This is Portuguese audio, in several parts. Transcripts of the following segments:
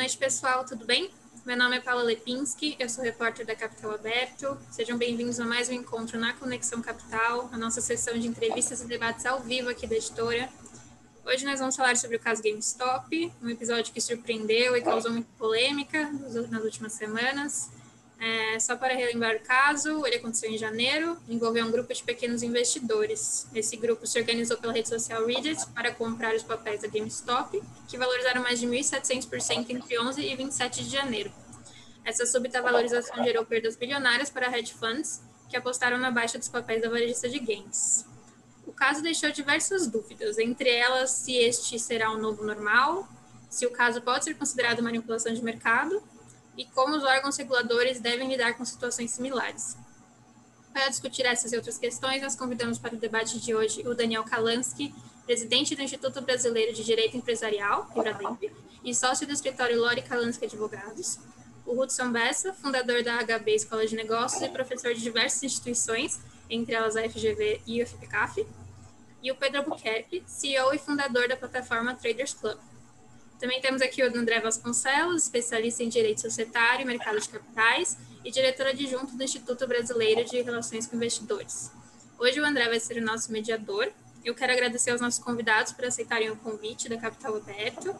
noite, pessoal, tudo bem? Meu nome é Paula Lepinski, eu sou repórter da Capital Aberto. Sejam bem-vindos a mais um encontro na Conexão Capital, a nossa sessão de entrevistas e debates ao vivo aqui da editora. Hoje nós vamos falar sobre o caso GameStop, um episódio que surpreendeu e causou muita polêmica nas últimas semanas. É, só para relembrar o caso, ele aconteceu em janeiro, envolveu um grupo de pequenos investidores. Esse grupo se organizou pela rede social Reddit para comprar os papéis da GameStop, que valorizaram mais de 1.700% entre 11 e 27 de janeiro. Essa súbita valorização gerou perdas bilionárias para hedge funds, que apostaram na baixa dos papéis da varejista de games. O caso deixou diversas dúvidas, entre elas se este será o um novo normal, se o caso pode ser considerado manipulação de mercado e como os órgãos reguladores devem lidar com situações similares. Para discutir essas e outras questões, nós convidamos para o debate de hoje o Daniel Kalansky, presidente do Instituto Brasileiro de Direito Empresarial, Ibrademp, e sócio do escritório Lori Kalansky Advogados, o Hudson Bessa, fundador da HB Escola de Negócios e professor de diversas instituições, entre elas a FGV e o FPCAF, e o Pedro Albuquerque, CEO e fundador da plataforma Traders Club. Também temos aqui o André Vasconcelos, especialista em Direito Societário e Mercado de Capitais e diretor adjunto do Instituto Brasileiro de Relações com Investidores. Hoje o André vai ser o nosso mediador. Eu quero agradecer aos nossos convidados por aceitarem o convite da Capital Aberto.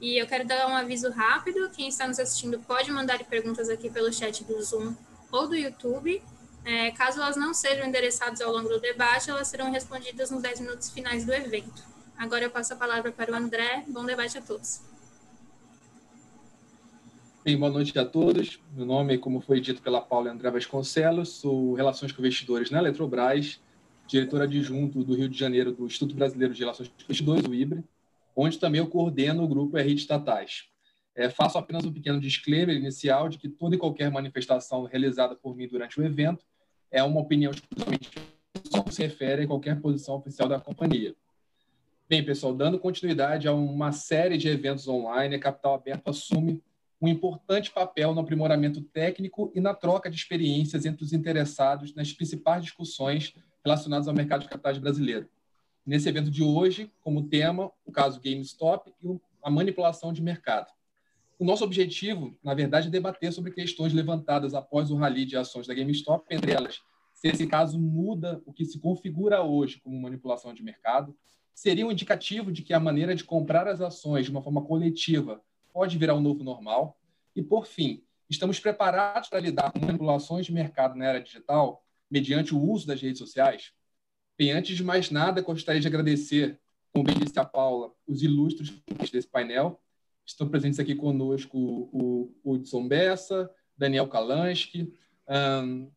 E eu quero dar um aviso rápido. Quem está nos assistindo pode mandar perguntas aqui pelo chat do Zoom ou do YouTube. É, caso elas não sejam endereçadas ao longo do debate, elas serão respondidas nos 10 minutos finais do evento. Agora eu passo a palavra para o André. Bom debate a todos. Bem, boa noite a todos. Meu nome, como foi dito pela Paula André Vasconcelos, sou Relações com Investidores na Eletrobras, diretor adjunto do Rio de Janeiro do Instituto Brasileiro de Relações com Investidores, o IBRE, onde também eu coordeno o grupo RI de Estatais. É, faço apenas um pequeno disclaimer inicial de que toda e qualquer manifestação realizada por mim durante o evento é uma opinião exclusivamente só se refere a qualquer posição oficial da companhia. Bem, pessoal, dando continuidade a uma série de eventos online, a Capital Aberto assume um importante papel no aprimoramento técnico e na troca de experiências entre os interessados nas principais discussões relacionadas ao mercado de capitais brasileiro. Nesse evento de hoje, como tema, o caso GameStop e a manipulação de mercado. O nosso objetivo, na verdade, é debater sobre questões levantadas após o rally de ações da GameStop, entre elas, se esse caso muda o que se configura hoje como manipulação de mercado, seria um indicativo de que a maneira de comprar as ações de uma forma coletiva pode virar um novo normal. E, por fim, estamos preparados para lidar com manipulações de mercado na era digital mediante o uso das redes sociais? Bem, antes de mais nada, gostaria de agradecer, como bem disse a Paula, os ilustres desse painel. Estão presentes aqui conosco o Hudson Bessa, Daniel Kalansky, um,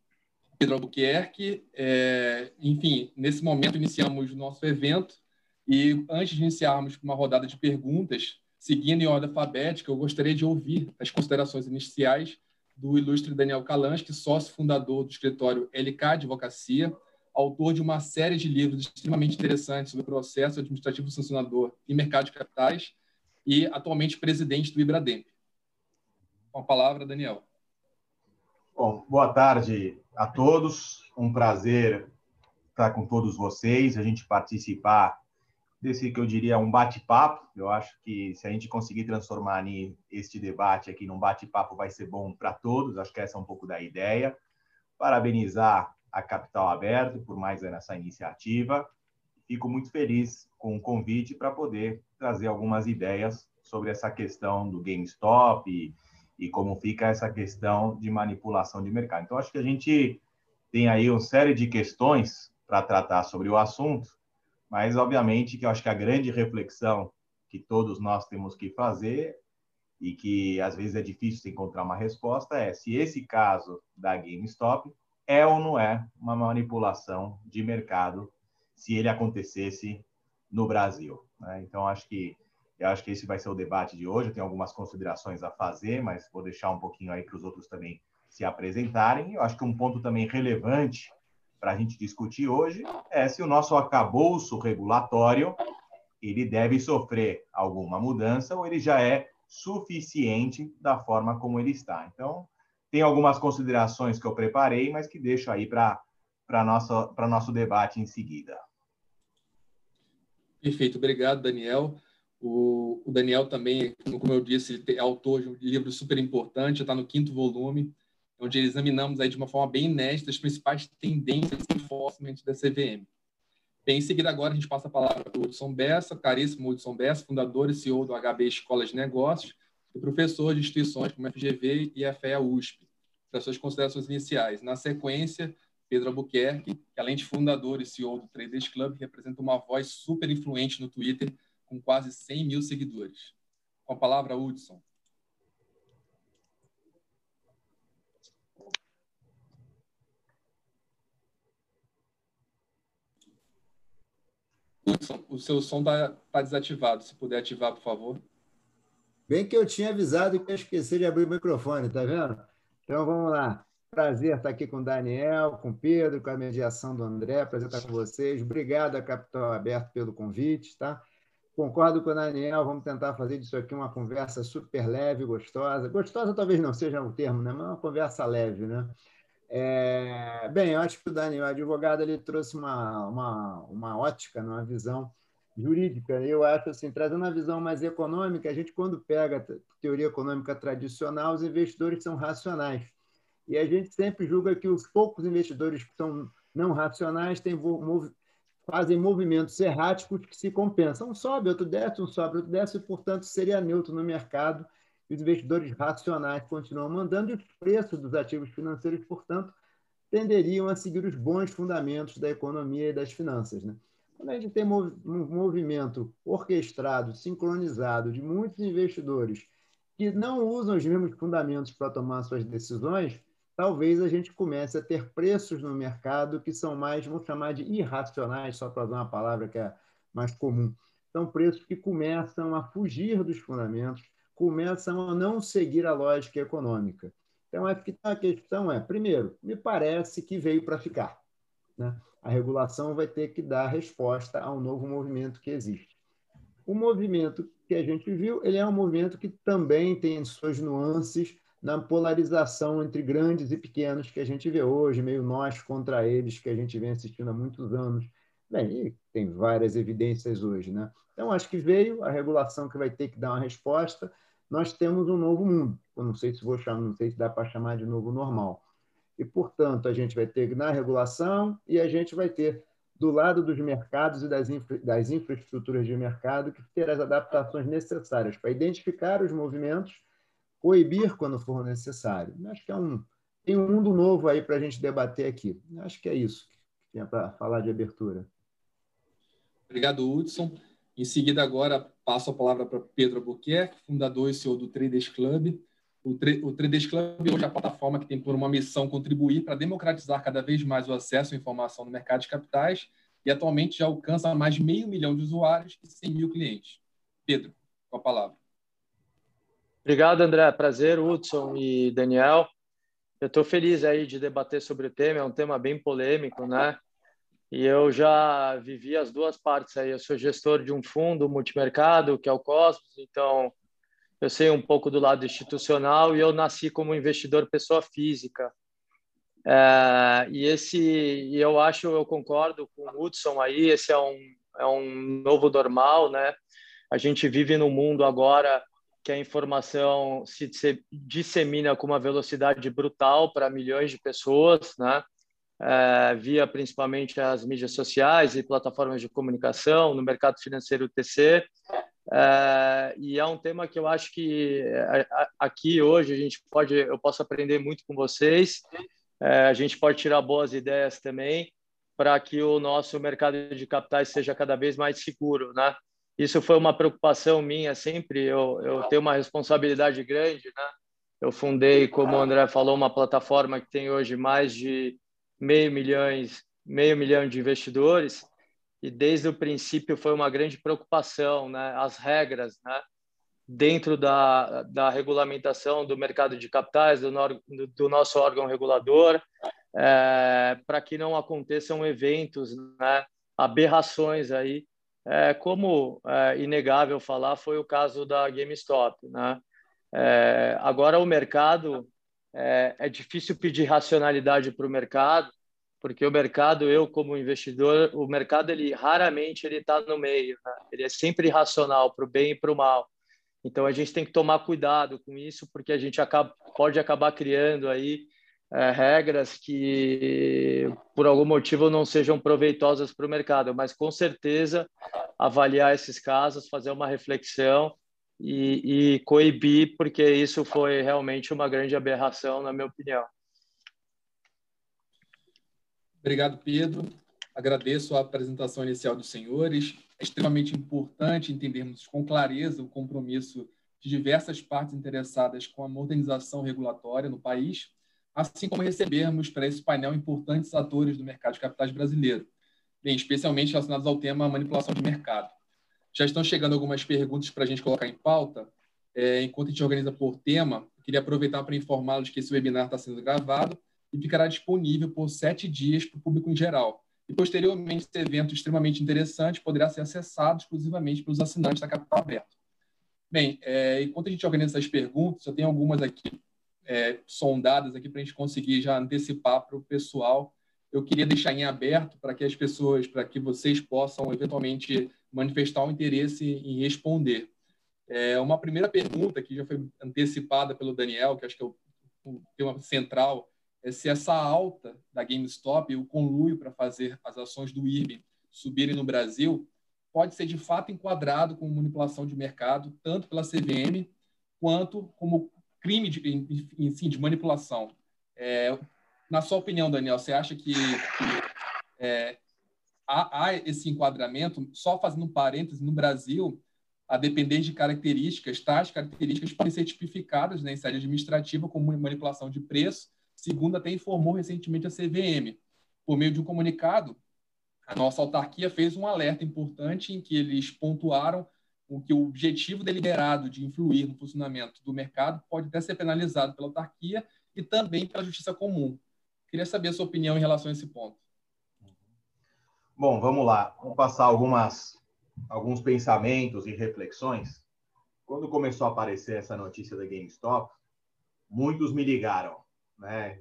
Pedro Albuquerque. É, enfim, nesse momento iniciamos o nosso evento e antes de iniciarmos uma rodada de perguntas, seguindo em ordem alfabética, eu gostaria de ouvir as considerações iniciais do ilustre Daniel Kalansky, sócio fundador do escritório LK Advocacia, autor de uma série de livros extremamente interessantes sobre processo administrativo sancionador e mercado de capitais e atualmente presidente do Ibrademp. Com a palavra, Daniel. Bom, boa tarde a todos. Um prazer estar com todos vocês, a gente participar desse que eu diria um bate-papo. Eu acho que se a gente conseguir transformar este debate aqui num bate-papo vai ser bom para todos. Acho que essa é um pouco da ideia. Parabenizar a Capital Aberto por mais essa iniciativa. Fico muito feliz com o convite para poder trazer algumas ideias sobre essa questão do GameStop e, e como fica essa questão de manipulação de mercado. Então, acho que a gente tem aí uma série de questões para tratar sobre o assunto mas, obviamente, que eu acho que a grande reflexão que todos nós temos que fazer e que às vezes é difícil encontrar uma resposta é se esse caso da GameStop é ou não é uma manipulação de mercado se ele acontecesse no Brasil. Né? Então, acho que eu acho que esse vai ser o debate de hoje. Eu tenho algumas considerações a fazer, mas vou deixar um pouquinho aí para os outros também se apresentarem. Eu acho que um ponto também relevante para a gente discutir hoje é se o nosso acabouço regulatório ele deve sofrer alguma mudança ou ele já é suficiente da forma como ele está. Então, tem algumas considerações que eu preparei, mas que deixo aí para para nosso debate em seguida. Perfeito, obrigado, Daniel. O, o Daniel também, como eu disse, é autor de um livro super importante, está no quinto volume, onde examinamos aí de uma forma bem inédita as principais tendências de enforcement da CVM. Bem, em seguida, agora a gente passa a palavra para o Hudson Bessa, caríssimo Hudson Bessa, fundador e CEO do HB Escolas de Negócios e professor de instituições como a FGV e a FEA USP, para suas considerações iniciais. Na sequência, Pedro Albuquerque, que além de fundador e CEO do Traders Club, representa uma voz super influente no Twitter, com quase 100 mil seguidores. Com a palavra, Hudson. Hudson, o seu som está tá desativado. Se puder ativar, por favor. Bem que eu tinha avisado que eu esqueci de abrir o microfone, tá vendo? Então vamos lá. Prazer estar aqui com o Daniel, com o Pedro, com a mediação do André. Prazer estar com vocês. Obrigado a Capital Aberto pelo convite, tá? Concordo com o Daniel, vamos tentar fazer disso aqui uma conversa super leve, gostosa. Gostosa talvez não seja o termo, né? mas uma conversa leve. Né? É... Bem, eu acho que o Daniel, o advogado, ele trouxe uma, uma, uma ótica, uma visão jurídica. Eu acho assim, trazendo uma visão mais econômica, a gente, quando pega a teoria econômica tradicional, os investidores são racionais. E a gente sempre julga que os poucos investidores que são não racionais têm fazem movimentos erráticos que se compensam. Um sobe, outro desce, um sobe, outro desce, e, portanto, seria neutro no mercado. E os investidores racionais continuam mandando e os preços dos ativos financeiros, portanto, tenderiam a seguir os bons fundamentos da economia e das finanças. Né? Quando a gente tem um movimento orquestrado, sincronizado de muitos investidores que não usam os mesmos fundamentos para tomar suas decisões, talvez a gente comece a ter preços no mercado que são mais, vamos chamar de irracionais, só para usar uma palavra que é mais comum. São preços que começam a fugir dos fundamentos, começam a não seguir a lógica econômica. Então, acho que a questão é, primeiro, me parece que veio para ficar. Né? A regulação vai ter que dar resposta ao novo movimento que existe. O movimento que a gente viu, ele é um movimento que também tem suas nuances na polarização entre grandes e pequenos que a gente vê hoje, meio nós contra eles, que a gente vem assistindo há muitos anos. Bem, tem várias evidências hoje, né? Então, acho que veio a regulação que vai ter que dar uma resposta. Nós temos um novo mundo. Eu não sei se vou chamar, não sei se dá para chamar de novo normal. E, portanto, a gente vai ter na regulação e a gente vai ter do lado dos mercados e das, infra, das infraestruturas de mercado que ter as adaptações necessárias para identificar os movimentos coibir quando for necessário. Acho que é um, tem um mundo novo aí para a gente debater aqui. Acho que é isso que tinha para falar de abertura. Obrigado, Hudson. Em seguida, agora, passo a palavra para Pedro Albuquerque, fundador e CEO do Traders Club. O, o Traders Club hoje é a plataforma que tem por uma missão contribuir para democratizar cada vez mais o acesso à informação no mercado de capitais e atualmente já alcança mais de meio milhão de usuários e 100 mil clientes. Pedro, com a palavra. Obrigado, André. Prazer, Hudson e Daniel. Eu estou feliz aí de debater sobre o tema, é um tema bem polêmico, né? E eu já vivi as duas partes aí. Eu sou gestor de um fundo multimercado, que é o Cosmos, então eu sei um pouco do lado institucional e eu nasci como investidor pessoa física. É, e esse, e eu acho, eu concordo com o Hudson aí, esse é um, é um novo normal, né? A gente vive num mundo agora que a informação se dissemina com uma velocidade brutal para milhões de pessoas, né? É, via principalmente as mídias sociais e plataformas de comunicação, no mercado financeiro TC. É, e é um tema que eu acho que é, aqui hoje a gente pode, eu posso aprender muito com vocês. É, a gente pode tirar boas ideias também para que o nosso mercado de capitais seja cada vez mais seguro, né? isso foi uma preocupação minha sempre. Eu, eu tenho uma responsabilidade grande, né? Eu fundei, como o André falou, uma plataforma que tem hoje mais de meio milhões, meio milhão de investidores e desde o princípio foi uma grande preocupação, né? As regras, né? Dentro da, da regulamentação do mercado de capitais, do, do nosso órgão regulador, é, para que não aconteçam eventos, né? Aberrações aí é, como é inegável falar, foi o caso da GameStop. Né? É, agora, o mercado, é, é difícil pedir racionalidade para o mercado, porque o mercado, eu como investidor, o mercado ele raramente ele está no meio, né? ele é sempre racional para o bem e para o mal. Então a gente tem que tomar cuidado com isso, porque a gente acaba, pode acabar criando aí é, regras que por algum motivo não sejam proveitosas para o mercado, mas com certeza avaliar esses casos, fazer uma reflexão e, e coibir, porque isso foi realmente uma grande aberração, na minha opinião. Obrigado, Pedro. Agradeço a apresentação inicial dos senhores. É extremamente importante entendermos com clareza o compromisso de diversas partes interessadas com a modernização regulatória no país, assim como recebermos para esse painel importantes atores do mercado de capitais brasileiro, bem, especialmente relacionados ao tema manipulação de mercado. Já estão chegando algumas perguntas para a gente colocar em pauta. É, enquanto a gente organiza por tema, queria aproveitar para informá-los que esse webinar está sendo gravado e ficará disponível por sete dias para o público em geral. E, posteriormente, esse evento extremamente interessante poderá ser acessado exclusivamente pelos assinantes da Capital Aberto. Bem, é, enquanto a gente organiza essas perguntas, eu tenho algumas aqui é, sondadas aqui para a gente conseguir já antecipar para o pessoal. Eu queria deixar em aberto para que as pessoas, para que vocês possam eventualmente manifestar um interesse em responder. É, uma primeira pergunta que já foi antecipada pelo Daniel, que acho que é o, o tema central, é se essa alta da GameStop, o conluio para fazer as ações do IRB subirem no Brasil, pode ser de fato enquadrado como manipulação de mercado, tanto pela CVM quanto como crime de, enfim, de manipulação. É, na sua opinião, Daniel, você acha que, que é, há, há, esse enquadramento? Só fazendo um parêntese, no Brasil, a depender de características, tais características podem ser tipificadas né, em sede administrativa como manipulação de preço segundo até informou recentemente a CVM. Por meio de um comunicado, a nossa autarquia fez um alerta importante em que eles pontuaram o que o objetivo deliberado de influir no funcionamento do mercado pode até ser penalizado pela autarquia e também pela justiça comum. Queria saber a sua opinião em relação a esse ponto. Bom, vamos lá. Vamos passar algumas, alguns pensamentos e reflexões. Quando começou a aparecer essa notícia da GameStop, muitos me ligaram né?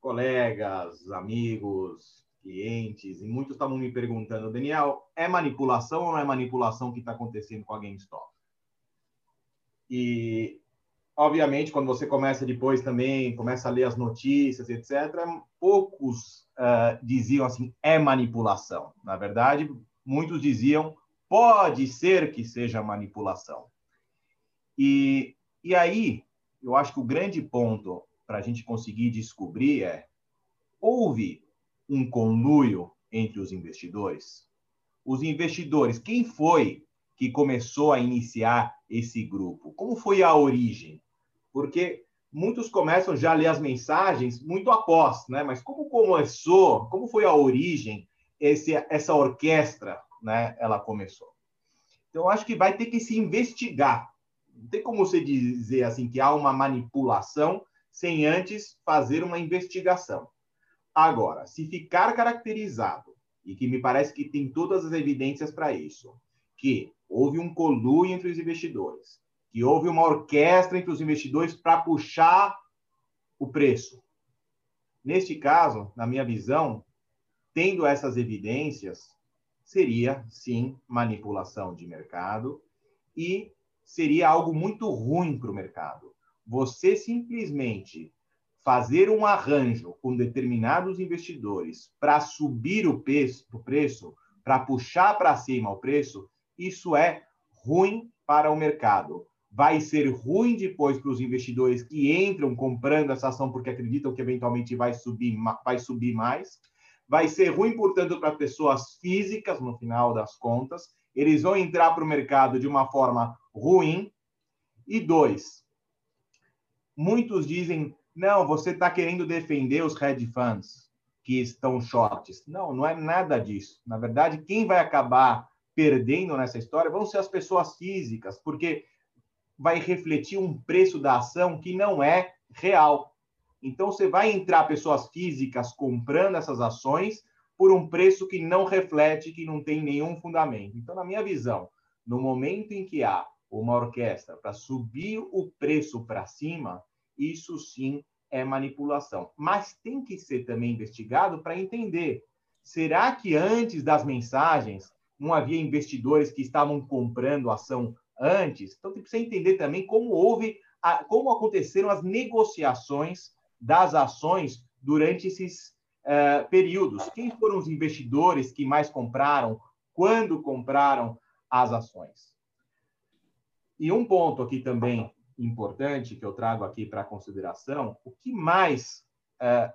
Colegas, amigos, clientes, e muitos estavam me perguntando, Daniel, é manipulação ou não é manipulação que está acontecendo com a GameStop? E, obviamente, quando você começa depois também, começa a ler as notícias, etc., poucos uh, diziam assim, é manipulação. Na verdade, muitos diziam, pode ser que seja manipulação. E, e aí, eu acho que o grande ponto para a gente conseguir descobrir é: houve um conluio entre os investidores? Os investidores, quem foi que começou a iniciar esse grupo? Como foi a origem? Porque muitos começam já a ler as mensagens muito após, né? Mas como começou? Como foi a origem? Esse, essa orquestra, né? Ela começou. Então, acho que vai ter que se investigar. Não tem como você dizer assim que há uma manipulação sem antes fazer uma investigação. Agora, se ficar caracterizado, e que me parece que tem todas as evidências para isso, que houve um colúio entre os investidores, que houve uma orquestra entre os investidores para puxar o preço. Neste caso, na minha visão, tendo essas evidências, seria sim manipulação de mercado e seria algo muito ruim para o mercado você simplesmente fazer um arranjo com determinados investidores para subir o preço, para puxar para cima o preço, isso é ruim para o mercado. Vai ser ruim depois para os investidores que entram comprando essa ação porque acreditam que eventualmente vai subir, vai subir mais. Vai ser ruim, portanto, para pessoas físicas, no final das contas. Eles vão entrar para o mercado de uma forma ruim. E dois, Muitos dizem, não, você está querendo defender os hedge funds que estão shorts. Não, não é nada disso. Na verdade, quem vai acabar perdendo nessa história vão ser as pessoas físicas, porque vai refletir um preço da ação que não é real. Então, você vai entrar pessoas físicas comprando essas ações por um preço que não reflete, que não tem nenhum fundamento. Então, na minha visão, no momento em que há uma orquestra para subir o preço para cima, isso sim é manipulação. Mas tem que ser também investigado para entender: será que antes das mensagens não havia investidores que estavam comprando ação antes? Então, tem que entender também como houve, a, como aconteceram as negociações das ações durante esses uh, períodos. Quem foram os investidores que mais compraram? Quando compraram as ações? E um ponto aqui também importante que eu trago aqui para consideração, o que mais, uh,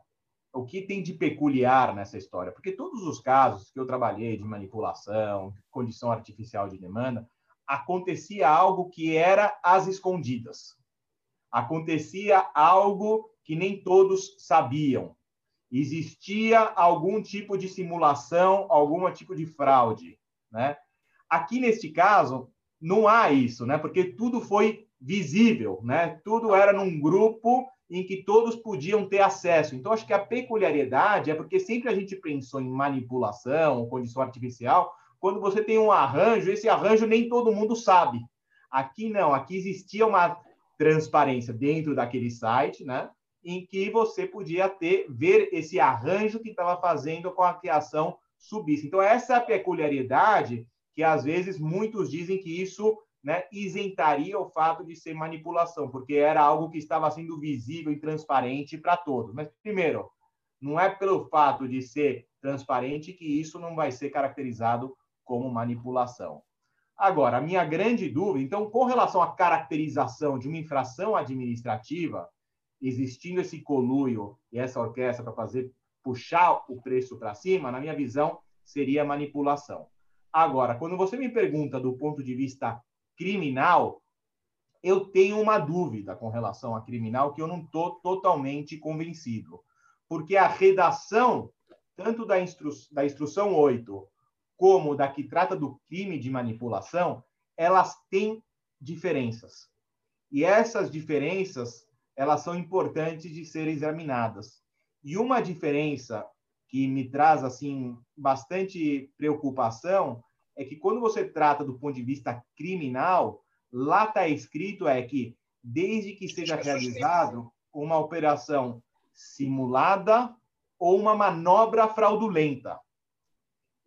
o que tem de peculiar nessa história? Porque todos os casos que eu trabalhei de manipulação, condição artificial de demanda, acontecia algo que era às escondidas. Acontecia algo que nem todos sabiam. Existia algum tipo de simulação, algum tipo de fraude, né? Aqui neste caso não há isso, né? Porque tudo foi visível, né? Tudo era num grupo em que todos podiam ter acesso. Então acho que a peculiaridade é porque sempre a gente pensou em manipulação, condição artificial, quando você tem um arranjo, esse arranjo nem todo mundo sabe. Aqui não, aqui existia uma transparência dentro daquele site, né? em que você podia ter ver esse arranjo que estava fazendo com a criação subisse. Então, essa é a peculiaridade que, às vezes, muitos dizem que isso né, isentaria o fato de ser manipulação, porque era algo que estava sendo visível e transparente para todos. Mas, primeiro, não é pelo fato de ser transparente que isso não vai ser caracterizado como manipulação. Agora, a minha grande dúvida, então, com relação à caracterização de uma infração administrativa, existindo esse coluio e essa orquestra para fazer puxar o preço para cima, na minha visão, seria manipulação. Agora, quando você me pergunta do ponto de vista criminal, eu tenho uma dúvida com relação a criminal que eu não estou totalmente convencido. Porque a redação, tanto da, instru da instrução 8 como da que trata do crime de manipulação, elas têm diferenças. E essas diferenças elas são importantes de serem examinadas. E uma diferença que me traz assim bastante preocupação é que quando você trata do ponto de vista criminal, lá está escrito é que desde que seja realizado uma operação simulada ou uma manobra fraudulenta.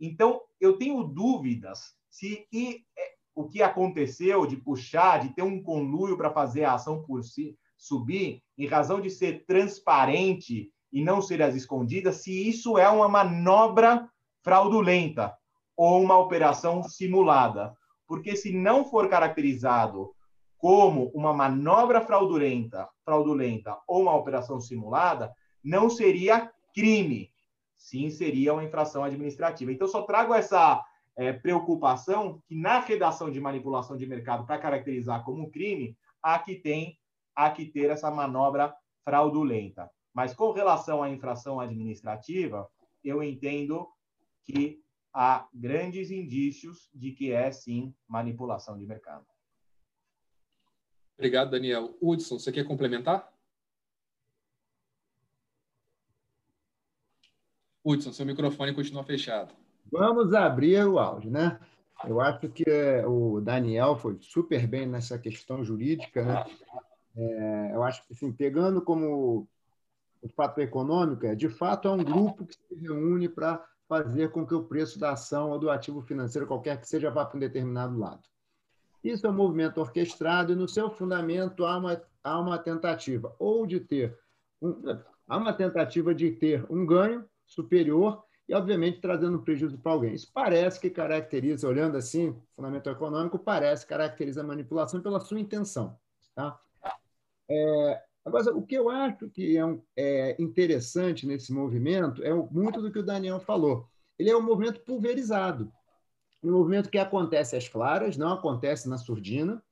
Então, eu tenho dúvidas se e, é, o que aconteceu de puxar, de ter um conluio para fazer a ação por si, subir, em razão de ser transparente e não ser as escondidas, se isso é uma manobra fraudulenta ou uma operação simulada. Porque se não for caracterizado como uma manobra fraudulenta, fraudulenta ou uma operação simulada, não seria crime, sim seria uma infração administrativa. Então, só trago essa é, preocupação que na redação de manipulação de mercado, para caracterizar como crime, há que tem há que ter essa manobra fraudulenta. Mas com relação à infração administrativa, eu entendo que há grandes indícios de que é sim manipulação de mercado. Obrigado, Daniel. Hudson, você quer complementar? Hudson, seu microfone continua fechado. Vamos abrir o áudio, né? Eu acho que eh, o Daniel foi super bem nessa questão jurídica, né? É, eu acho que, assim, pegando como o fato econômico, é, de fato é um grupo que se reúne para fazer com que o preço da ação ou do ativo financeiro, qualquer que seja, vá para um determinado lado. Isso é um movimento orquestrado e, no seu fundamento, há uma, há uma tentativa ou de ter um, há uma tentativa de ter um ganho superior e, obviamente, trazendo prejuízo para alguém. Isso parece que caracteriza, olhando assim, fundamento econômico, parece caracteriza a manipulação pela sua intenção. Tá? É, agora, o que eu acho que é, um, é, interessante nesse movimento é muito do que o Daniel falou. Ele é um movimento pulverizado, um movimento que acontece às claras, não acontece na surdina,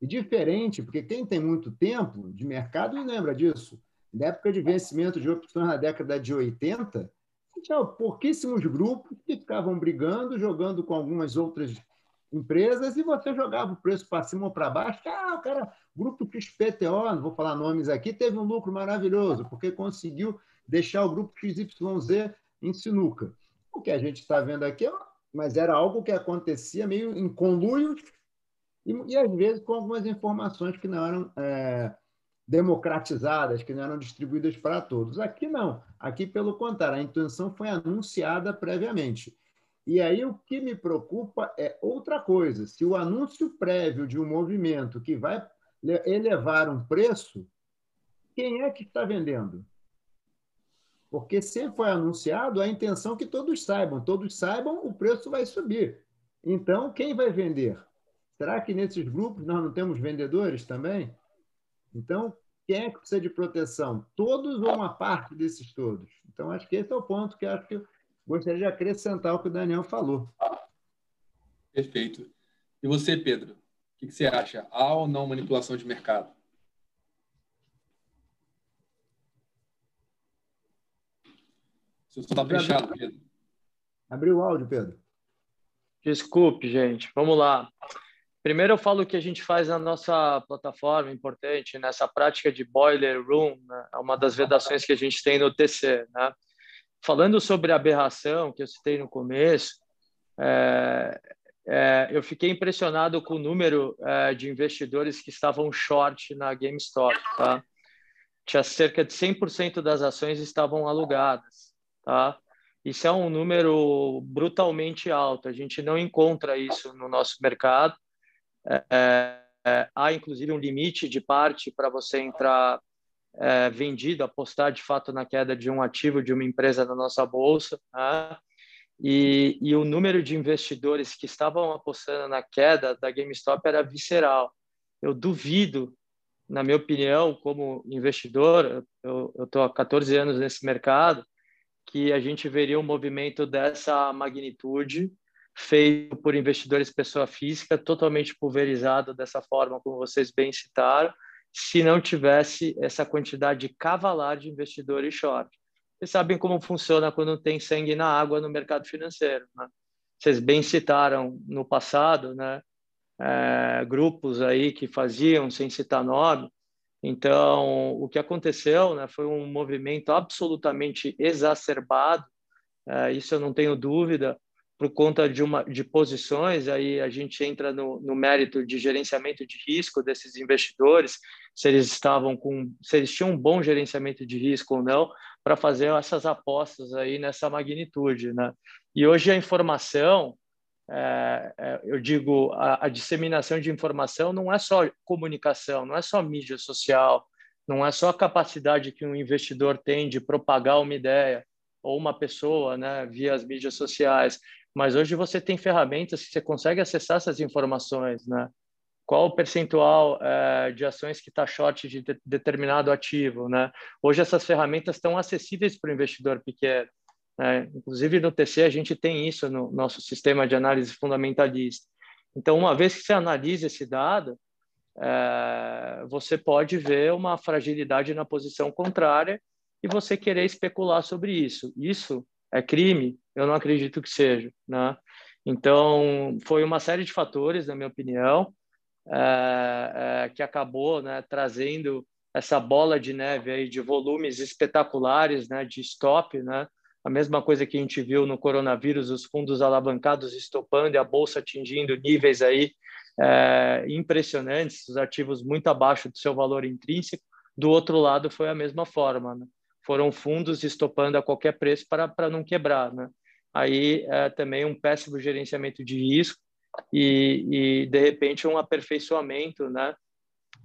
e diferente, porque quem tem muito tempo de mercado lembra disso. Na época de vencimento de opções na década de 80, tinha pouquíssimos grupos que ficavam brigando, jogando com algumas outras empresas e você jogava o preço para cima ou para baixo. Ah, o cara, grupo XPTO, não vou falar nomes aqui, teve um lucro maravilhoso, porque conseguiu deixar o grupo XYZ em sinuca. O que a gente está vendo aqui, mas era algo que acontecia meio em conluio e, e, às vezes com algumas informações que não eram é, democratizadas, que não eram distribuídas para todos. Aqui não. Aqui, pelo contrário, a intenção foi anunciada previamente. E aí o que me preocupa é outra coisa. Se o anúncio prévio de um movimento que vai elevar um preço, quem é que está vendendo? Porque se foi anunciado, a intenção é que todos saibam. Todos saibam, o preço vai subir. Então, quem vai vender? Será que nesses grupos nós não temos vendedores também? Então, quem é que precisa de proteção? Todos ou uma parte desses todos? Então, acho que esse é o ponto que acho que eu gostaria de acrescentar o que o Daniel falou. Perfeito. E você, Pedro? O que você acha? Há ou não manipulação de mercado? Seu som está fechado, Pedro. Abriu o áudio, Pedro. Desculpe, gente. Vamos lá. Primeiro eu falo o que a gente faz na nossa plataforma, importante, nessa prática de boiler room, né? é uma das vedações que a gente tem no TC. Né? Falando sobre aberração que eu citei no começo, é, é, eu fiquei impressionado com o número é, de investidores que estavam short na GameStop. Tá? Tinha cerca de 100% das ações estavam alugadas. Tá? Isso é um número brutalmente alto. A gente não encontra isso no nosso mercado. É, é, há inclusive um limite de parte para você entrar é, vendido, apostar de fato na queda de um ativo de uma empresa na nossa bolsa. Né? E, e, o número de investidores que estavam apostando na queda da GameStop era visceral. Eu duvido, na minha opinião, como investidor, eu estou há 14 anos nesse mercado, que a gente veria um movimento dessa magnitude feito por investidores pessoa física, totalmente pulverizado dessa forma, como vocês bem citaram, se não tivesse essa quantidade cavalar de investidores short. Vocês sabem como funciona quando tem sangue na água no mercado financeiro. Né? Vocês bem citaram no passado, né? É, grupos aí que faziam, sem citar nome. Então, o que aconteceu né, foi um movimento absolutamente exacerbado, é, isso eu não tenho dúvida, por conta de uma de posições aí a gente entra no, no mérito de gerenciamento de risco desses investidores se eles estavam com se eles tinham um bom gerenciamento de risco ou não para fazer essas apostas aí nessa magnitude né? E hoje a informação é, é, eu digo a, a disseminação de informação não é só comunicação não é só mídia social não é só a capacidade que um investidor tem de propagar uma ideia ou uma pessoa, né, via as mídias sociais, mas hoje você tem ferramentas que você consegue acessar essas informações, né? Qual o percentual é, de ações que está short de, de determinado ativo, né? Hoje essas ferramentas estão acessíveis para o investidor pequeno. Né? Inclusive no TC a gente tem isso no nosso sistema de análise fundamentalista. Então, uma vez que você analisa esse dado, é, você pode ver uma fragilidade na posição contrária e você querer especular sobre isso. Isso é crime? Eu não acredito que seja, né? Então, foi uma série de fatores, na minha opinião, é, é, que acabou né, trazendo essa bola de neve aí de volumes espetaculares, né, de stop, né? A mesma coisa que a gente viu no coronavírus, os fundos alavancados estopando e a bolsa atingindo níveis aí é, impressionantes, os ativos muito abaixo do seu valor intrínseco. Do outro lado, foi a mesma forma. Né? foram fundos estopando a qualquer preço para, para não quebrar. Né? Aí é, também um péssimo gerenciamento de risco e, e, de repente, um aperfeiçoamento né,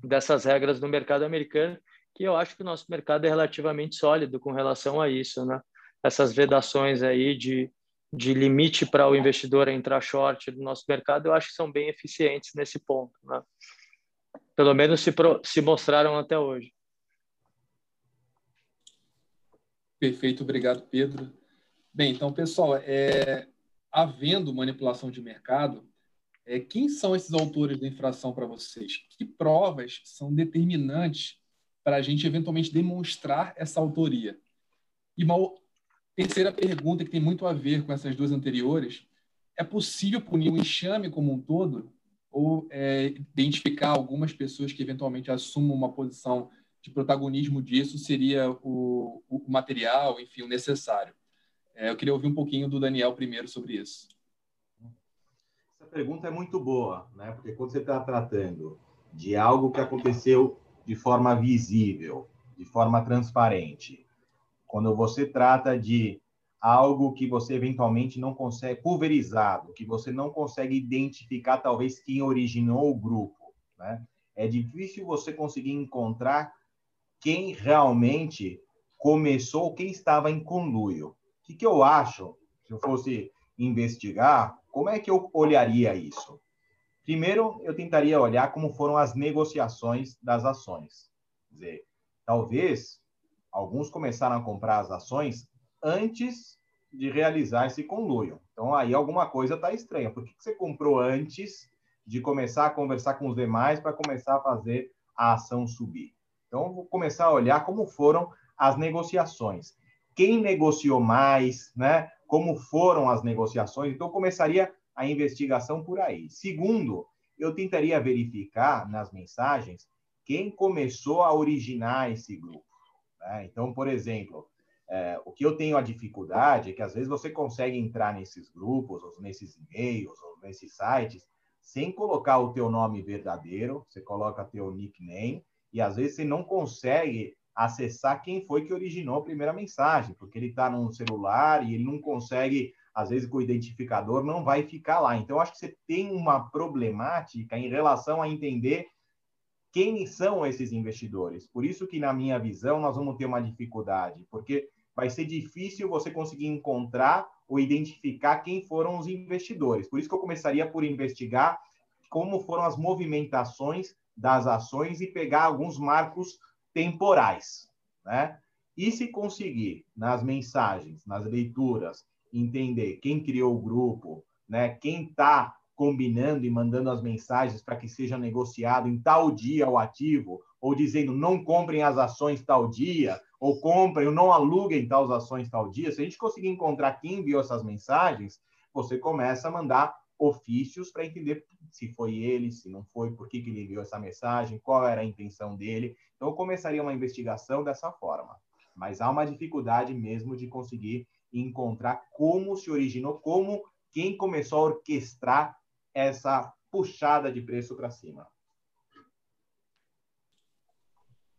dessas regras no mercado americano, que eu acho que o nosso mercado é relativamente sólido com relação a isso. Né? Essas vedações aí de, de limite para o investidor entrar short no nosso mercado, eu acho que são bem eficientes nesse ponto. Né? Pelo menos se, pro, se mostraram até hoje. Perfeito, obrigado, Pedro. Bem, então, pessoal, é, havendo manipulação de mercado, é, quem são esses autores da infração para vocês? Que provas são determinantes para a gente eventualmente demonstrar essa autoria? E uma terceira pergunta que tem muito a ver com essas duas anteriores: é possível punir o enxame como um todo ou é, identificar algumas pessoas que eventualmente assumam uma posição de protagonismo disso seria o, o material, enfim, o necessário. É, eu queria ouvir um pouquinho do Daniel primeiro sobre isso. Essa pergunta é muito boa, né? Porque quando você está tratando de algo que aconteceu de forma visível, de forma transparente. Quando você trata de algo que você eventualmente não consegue, pulverizado, que você não consegue identificar talvez quem originou o grupo, né? É difícil você conseguir encontrar quem realmente começou, quem estava em conluio. Que, que eu acho, se eu fosse investigar, como é que eu olharia isso? Primeiro, eu tentaria olhar como foram as negociações das ações. Quer dizer, talvez alguns começaram a comprar as ações antes de realizar esse conluio. Então, aí alguma coisa está estranha. Por que você comprou antes de começar a conversar com os demais para começar a fazer a ação subir? Então, vou começar a olhar como foram as negociações. Quem negociou mais, né? Como foram as negociações? Então, começaria a investigação por aí. Segundo, eu tentaria verificar nas mensagens quem começou a originar esse grupo. Né? Então, por exemplo, é, o que eu tenho a dificuldade é que às vezes você consegue entrar nesses grupos, ou nesses e-mails, ou nesses sites, sem colocar o teu nome verdadeiro, você coloca teu nickname, e às vezes você não consegue acessar quem foi que originou a primeira mensagem, porque ele está num celular e ele não consegue, às vezes, com o identificador não vai ficar lá. Então, acho que você tem uma problemática em relação a entender quem são esses investidores. Por isso que, na minha visão, nós vamos ter uma dificuldade, porque vai ser difícil você conseguir encontrar ou identificar quem foram os investidores. Por isso que eu começaria por investigar como foram as movimentações das ações e pegar alguns marcos temporais, né? E se conseguir nas mensagens, nas leituras, entender quem criou o grupo, né? Quem está combinando e mandando as mensagens para que seja negociado em tal dia o ativo, ou dizendo não comprem as ações tal dia, ou comprem ou não aluguem tais ações tal dia. Se a gente conseguir encontrar quem enviou essas mensagens, você começa a mandar ofícios para entender se foi ele, se não foi, por que, que ele enviou essa mensagem, qual era a intenção dele. Então, eu começaria uma investigação dessa forma. Mas há uma dificuldade mesmo de conseguir encontrar como se originou, como quem começou a orquestrar essa puxada de preço para cima.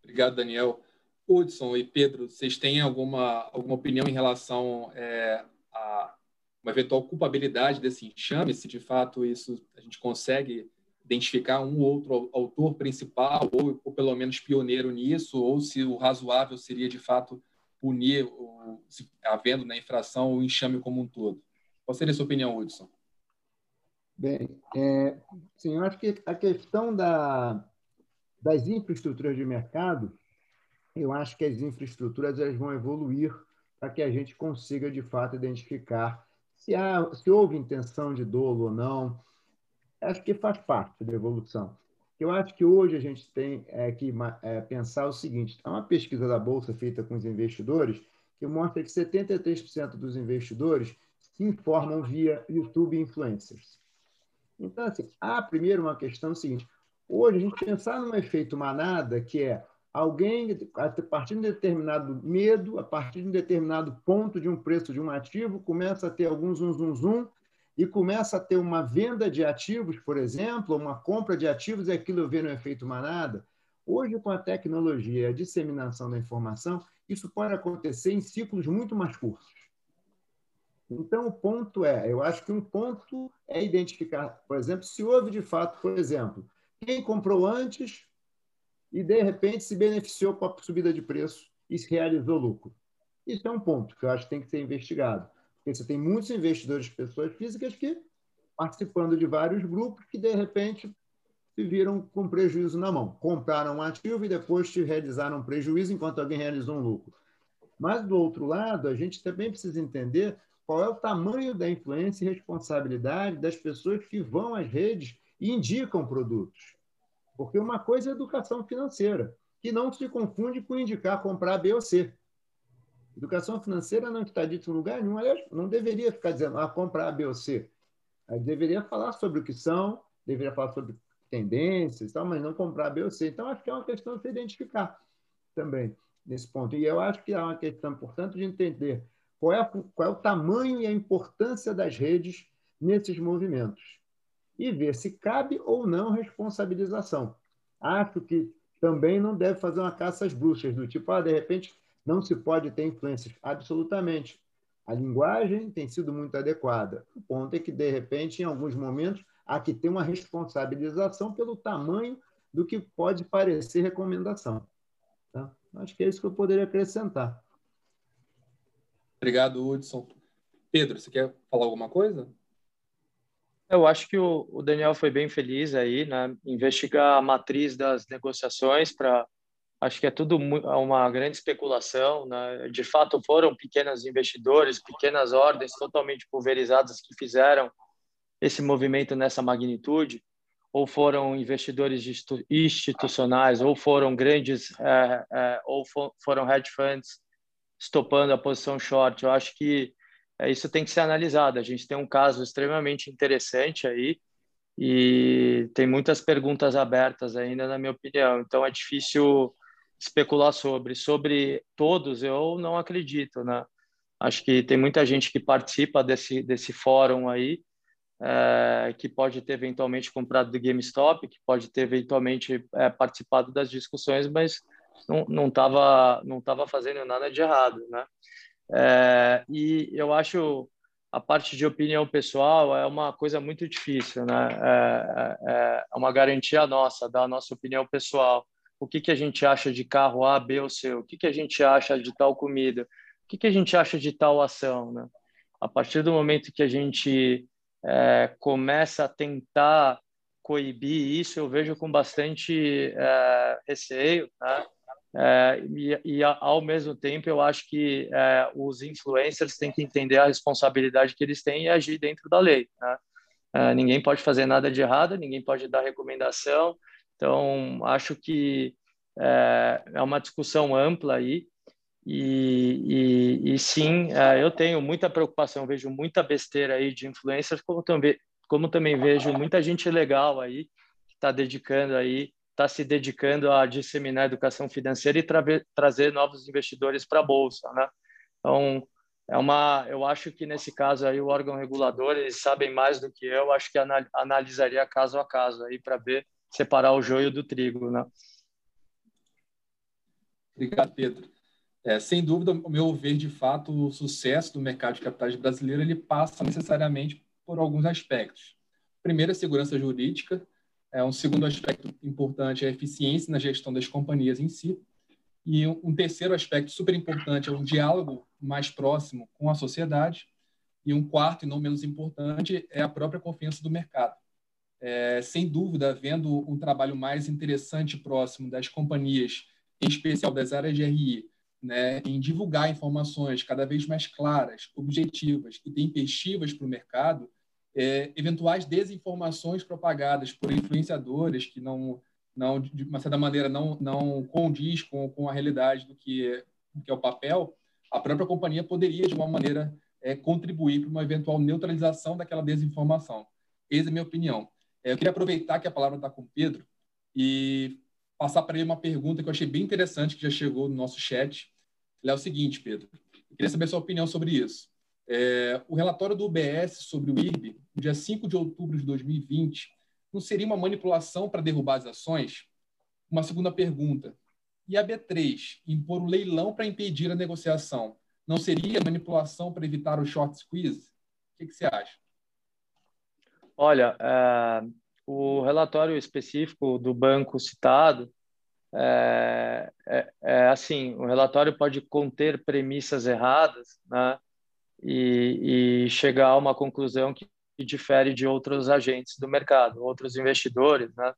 Obrigado, Daniel. Hudson e Pedro, vocês têm alguma, alguma opinião em relação é, a uma eventual culpabilidade desse enxame, se de fato isso a gente consegue identificar um ou outro autor principal, ou, ou pelo menos pioneiro nisso, ou se o razoável seria de fato punir, se, havendo na infração, o enxame como um todo. Qual seria a sua opinião, Hudson? Bem, é, sim, eu acho que a questão da, das infraestruturas de mercado, eu acho que as infraestruturas elas vão evoluir para que a gente consiga, de fato, identificar se, há, se houve intenção de dolo ou não, acho que faz parte da evolução. Eu acho que hoje a gente tem é, que é, pensar o seguinte: há uma pesquisa da Bolsa feita com os investidores que mostra que 73% dos investidores se informam via YouTube Influencers. Então, assim, há primeiro uma questão seguinte: hoje a gente pensar num efeito manada, que é alguém, a partir de um determinado medo, a partir de um determinado ponto de um preço de um ativo, começa a ter algum zum, zum, zum, e começa a ter uma venda de ativos, por exemplo, uma compra de ativos, e aquilo vê no efeito manada. Hoje, com a tecnologia e a disseminação da informação, isso pode acontecer em ciclos muito mais curtos. Então, o ponto é, eu acho que um ponto é identificar, por exemplo, se houve de fato, por exemplo, quem comprou antes e, de repente, se beneficiou com a subida de preço e se realizou lucro. Isso é um ponto que eu acho que tem que ser investigado. Porque você tem muitos investidores, pessoas físicas, que participando de vários grupos que, de repente, se viram com prejuízo na mão. Compraram um ativo e depois realizaram um prejuízo enquanto alguém realizou um lucro. Mas, do outro lado, a gente também precisa entender qual é o tamanho da influência e responsabilidade das pessoas que vão às redes e indicam produtos. Porque uma coisa é educação financeira, que não se confunde com indicar comprar B ou C. Educação financeira não está dito em lugar nenhum, aliás, não deveria ficar dizendo ah, comprar B ou C. Aí deveria falar sobre o que são, deveria falar sobre tendências, tal, mas não comprar B ou C. Então, acho que é uma questão de se identificar também nesse ponto. E eu acho que é uma questão importante de entender qual é, qual é o tamanho e a importância das redes nesses movimentos e ver se cabe ou não responsabilização. Acho que também não deve fazer uma caça às bruxas, do tipo, ah, de repente não se pode ter influências. Absolutamente. A linguagem tem sido muito adequada. O ponto é que, de repente, em alguns momentos, há que ter uma responsabilização pelo tamanho do que pode parecer recomendação. Tá? Acho que é isso que eu poderia acrescentar. Obrigado, Hudson. Pedro, você quer falar alguma coisa? Eu acho que o, Daniel foi bem feliz aí, né? Investigar a matriz das negociações para acho que é tudo uma grande especulação, né? De fato, foram pequenos investidores, pequenas ordens totalmente pulverizadas que fizeram esse movimento nessa magnitude, ou foram investidores institucionais, ou foram grandes, é, é, ou foram hedge funds estopando a posição short. Eu acho que é, isso tem que ser analisado. A gente tem um caso extremamente interessante aí e tem muitas perguntas abertas ainda, na minha opinião. Então é difícil especular sobre. Sobre todos, eu não acredito, né? Acho que tem muita gente que participa desse, desse fórum aí, é, que pode ter eventualmente comprado do GameStop, que pode ter eventualmente é, participado das discussões, mas não estava não tava fazendo nada de errado, né? É, e eu acho a parte de opinião pessoal é uma coisa muito difícil, né? É, é, é uma garantia nossa, da nossa opinião pessoal. O que, que a gente acha de carro A, B ou C? O que, que a gente acha de tal comida? O que, que a gente acha de tal ação, né? A partir do momento que a gente é, começa a tentar coibir isso, eu vejo com bastante é, receio, né? É, e, e, ao mesmo tempo, eu acho que é, os influencers têm que entender a responsabilidade que eles têm e agir dentro da lei. Né? É, ninguém pode fazer nada de errado, ninguém pode dar recomendação. Então, acho que é, é uma discussão ampla aí. E, e, e sim, é, eu tenho muita preocupação, vejo muita besteira aí de influencers, como também, como também vejo muita gente legal aí que está dedicando aí está se dedicando a disseminar a educação financeira e tra trazer novos investidores para a bolsa, né? Então, é uma, eu acho que nesse caso aí o órgão regulador eles sabem mais do que eu, acho que anal analisaria caso a caso aí para ver separar o joio do trigo, né? Obrigado, Pedro. É, sem dúvida, o meu ver, de fato, o sucesso do mercado de capitais brasileiro ele passa necessariamente por alguns aspectos. Primeiro, a segurança jurídica, é, um segundo aspecto importante é a eficiência na gestão das companhias em si. E um terceiro aspecto super importante é um diálogo mais próximo com a sociedade. E um quarto, e não menos importante, é a própria confiança do mercado. É, sem dúvida, havendo um trabalho mais interessante próximo das companhias, em especial das áreas de RI, né, em divulgar informações cada vez mais claras, objetivas e tempestivas para o mercado, é, eventuais desinformações propagadas por influenciadores que não, não de uma certa maneira, não, não condiz com, com a realidade do que, é, do que é o papel, a própria companhia poderia, de uma maneira, é, contribuir para uma eventual neutralização daquela desinformação. Essa é a minha opinião. É, eu queria aproveitar que a palavra está com o Pedro e passar para ele uma pergunta que eu achei bem interessante, que já chegou no nosso chat. Ele é o seguinte, Pedro. Eu queria saber a sua opinião sobre isso. É, o relatório do UBS sobre o IRB, dia 5 de outubro de 2020, não seria uma manipulação para derrubar as ações? Uma segunda pergunta. E a B3, impor o um leilão para impedir a negociação, não seria manipulação para evitar o short squeeze? O que, que você acha? Olha, é, o relatório específico do banco citado é, é, é, assim, o relatório pode conter premissas erradas, né? E, e chegar a uma conclusão que difere de outros agentes do mercado, outros investidores, né?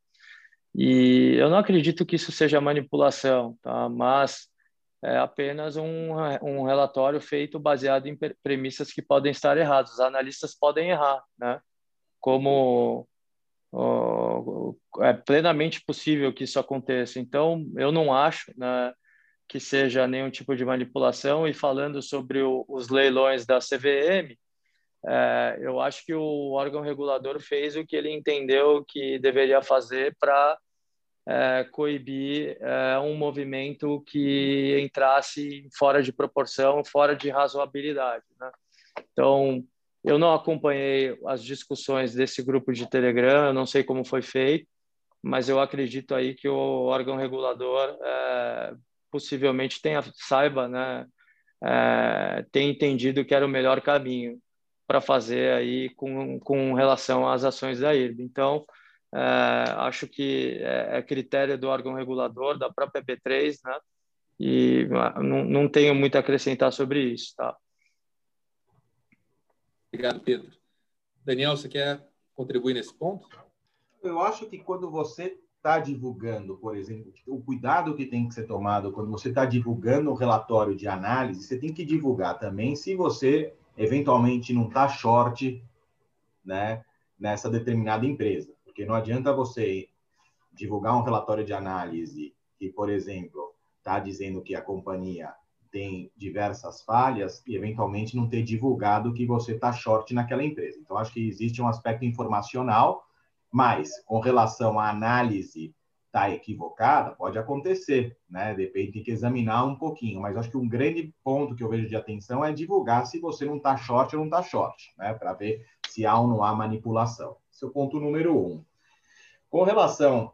E eu não acredito que isso seja manipulação, tá? Mas é apenas um, um relatório feito baseado em premissas que podem estar erradas. Os analistas podem errar, né? Como é plenamente possível que isso aconteça. Então, eu não acho, né? Que seja nenhum tipo de manipulação. E falando sobre o, os leilões da CVM, é, eu acho que o órgão regulador fez o que ele entendeu que deveria fazer para é, coibir é, um movimento que entrasse fora de proporção, fora de razoabilidade. Né? Então, eu não acompanhei as discussões desse grupo de Telegram, eu não sei como foi feito, mas eu acredito aí que o órgão regulador é, possivelmente tenha saiba, né, é, tem entendido que era o melhor caminho para fazer aí com, com relação às ações da IRB. Então, é, acho que é, é, critério do órgão regulador, da própria B3, né? E não, não tenho muito a acrescentar sobre isso, tá? Obrigado, Pedro. Daniel, você quer contribuir nesse ponto? Eu acho que quando você está divulgando, por exemplo, o cuidado que tem que ser tomado quando você está divulgando um relatório de análise, você tem que divulgar também se você eventualmente não está short né, nessa determinada empresa. Porque não adianta você divulgar um relatório de análise que, por exemplo, está dizendo que a companhia tem diversas falhas e eventualmente não ter divulgado que você está short naquela empresa. Então, acho que existe um aspecto informacional, mas com relação à análise está equivocada, pode acontecer, né? Depende, tem que examinar um pouquinho. Mas acho que um grande ponto que eu vejo de atenção é divulgar se você não está short ou não está short, né? Para ver se há ou não há manipulação. Esse é o ponto número um. Com relação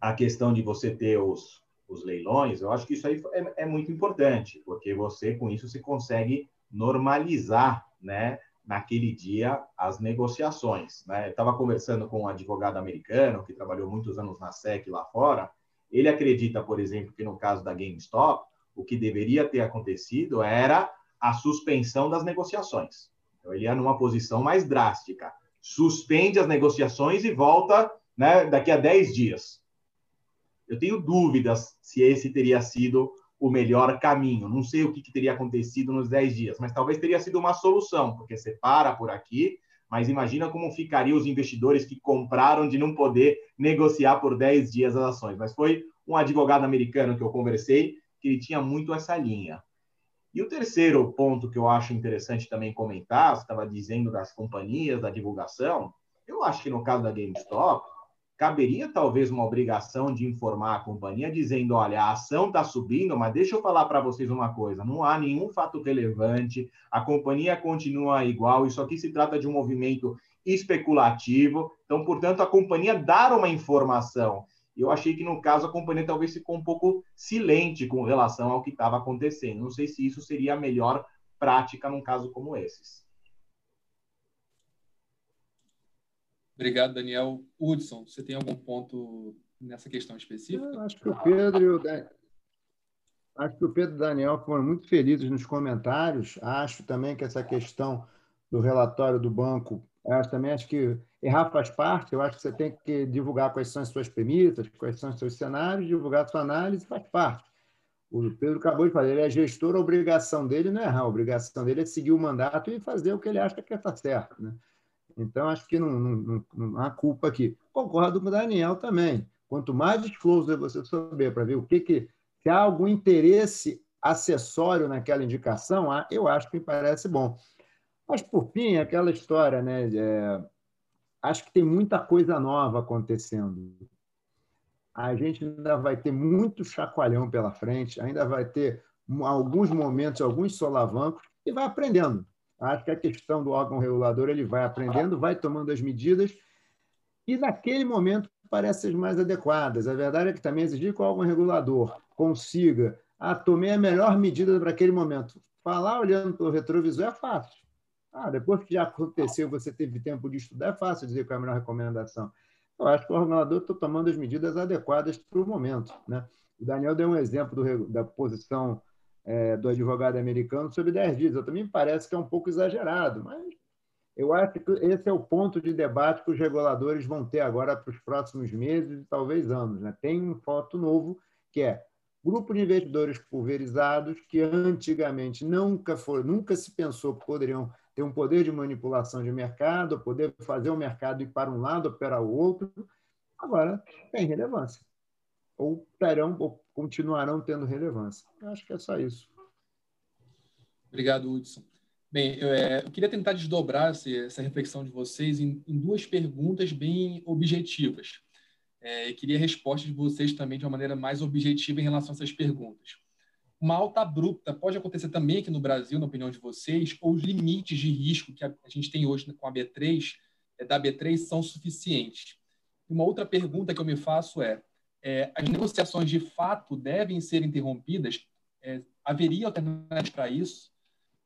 à questão de você ter os, os leilões, eu acho que isso aí é, é muito importante, porque você, com isso, você consegue normalizar, né, naquele dia, as negociações. Né? Eu estava conversando com um advogado americano que trabalhou muitos anos na SEC lá fora. Ele acredita, por exemplo, que no caso da GameStop, o que deveria ter acontecido era a suspensão das negociações. Então, ele ia numa posição mais drástica. Suspende as negociações e volta né, daqui a 10 dias. Eu tenho dúvidas se esse teria sido o melhor caminho. Não sei o que, que teria acontecido nos 10 dias, mas talvez teria sido uma solução, porque você para por aqui, mas imagina como ficariam os investidores que compraram de não poder negociar por 10 dias as ações. Mas foi um advogado americano que eu conversei que ele tinha muito essa linha. E o terceiro ponto que eu acho interessante também comentar, você estava dizendo das companhias, da divulgação, eu acho que no caso da GameStop, caberia talvez uma obrigação de informar a companhia dizendo, olha, a ação está subindo, mas deixa eu falar para vocês uma coisa, não há nenhum fato relevante, a companhia continua igual, isso aqui se trata de um movimento especulativo, então, portanto, a companhia dar uma informação. Eu achei que, no caso, a companhia talvez ficou um pouco silente com relação ao que estava acontecendo. Não sei se isso seria a melhor prática num caso como esses. Obrigado, Daniel. Hudson, você tem algum ponto nessa questão específica? Eu acho que o Pedro e o Acho que o Pedro e o Daniel foram muito felizes nos comentários. Acho também que essa questão do relatório do banco, acho também acho que errar faz parte. Eu acho que você tem que divulgar quais são as suas premissas, quais são os seus cenários, divulgar a sua análise faz parte. O Pedro acabou de falar, ele é gestor, a obrigação dele não é errar, a obrigação dele é seguir o mandato e fazer o que ele acha que está certo. Né? Então, acho que não, não, não, há culpa aqui. Concordo com o Daniel também. Quanto mais disclosure você souber para ver o que, que se há algum interesse acessório naquela indicação, eu acho que me parece bom. Mas, por fim, aquela história, né? É, acho que tem muita coisa nova acontecendo. A gente ainda vai ter muito chacoalhão pela frente, ainda vai ter alguns momentos, alguns solavancos, e vai aprendendo. Acho que a questão do órgão regulador ele vai aprendendo, vai tomando as medidas e naquele momento parece ser mais adequadas. A verdade é que também exigir que o órgão regulador consiga ah, tomei a melhor medida para aquele momento. Falar olhando para o retrovisor é fácil. Ah, depois que já aconteceu, você teve tempo de estudar, é fácil dizer qual é a melhor recomendação. Eu acho que o regulador está tomando as medidas adequadas para o momento. Né? O Daniel deu um exemplo do, da posição é, do advogado americano sobre 10 dias. Eu também me parece que é um pouco exagerado, mas eu acho que esse é o ponto de debate que os reguladores vão ter agora para os próximos meses e talvez anos. Né? Tem um foto novo que é grupo de investidores pulverizados que antigamente nunca foi, nunca se pensou que poderiam ter um poder de manipulação de mercado, poder fazer o mercado ir para um lado ou para o outro, agora tem relevância ou terão ou continuarão tendo relevância. Eu acho que é só isso. Obrigado, Hudson. Bem, eu, é, eu queria tentar desdobrar essa, essa reflexão de vocês em, em, duas perguntas bem objetivas. É, e queria respostas de vocês também de uma maneira mais objetiva em relação a essas perguntas. Uma alta abrupta pode acontecer também aqui no Brasil, na opinião de vocês, ou os limites de risco que a, a gente tem hoje com a B3, é, da B3, são suficientes? E uma outra pergunta que eu me faço é, é as negociações de fato devem ser interrompidas? É, haveria alternativas para isso?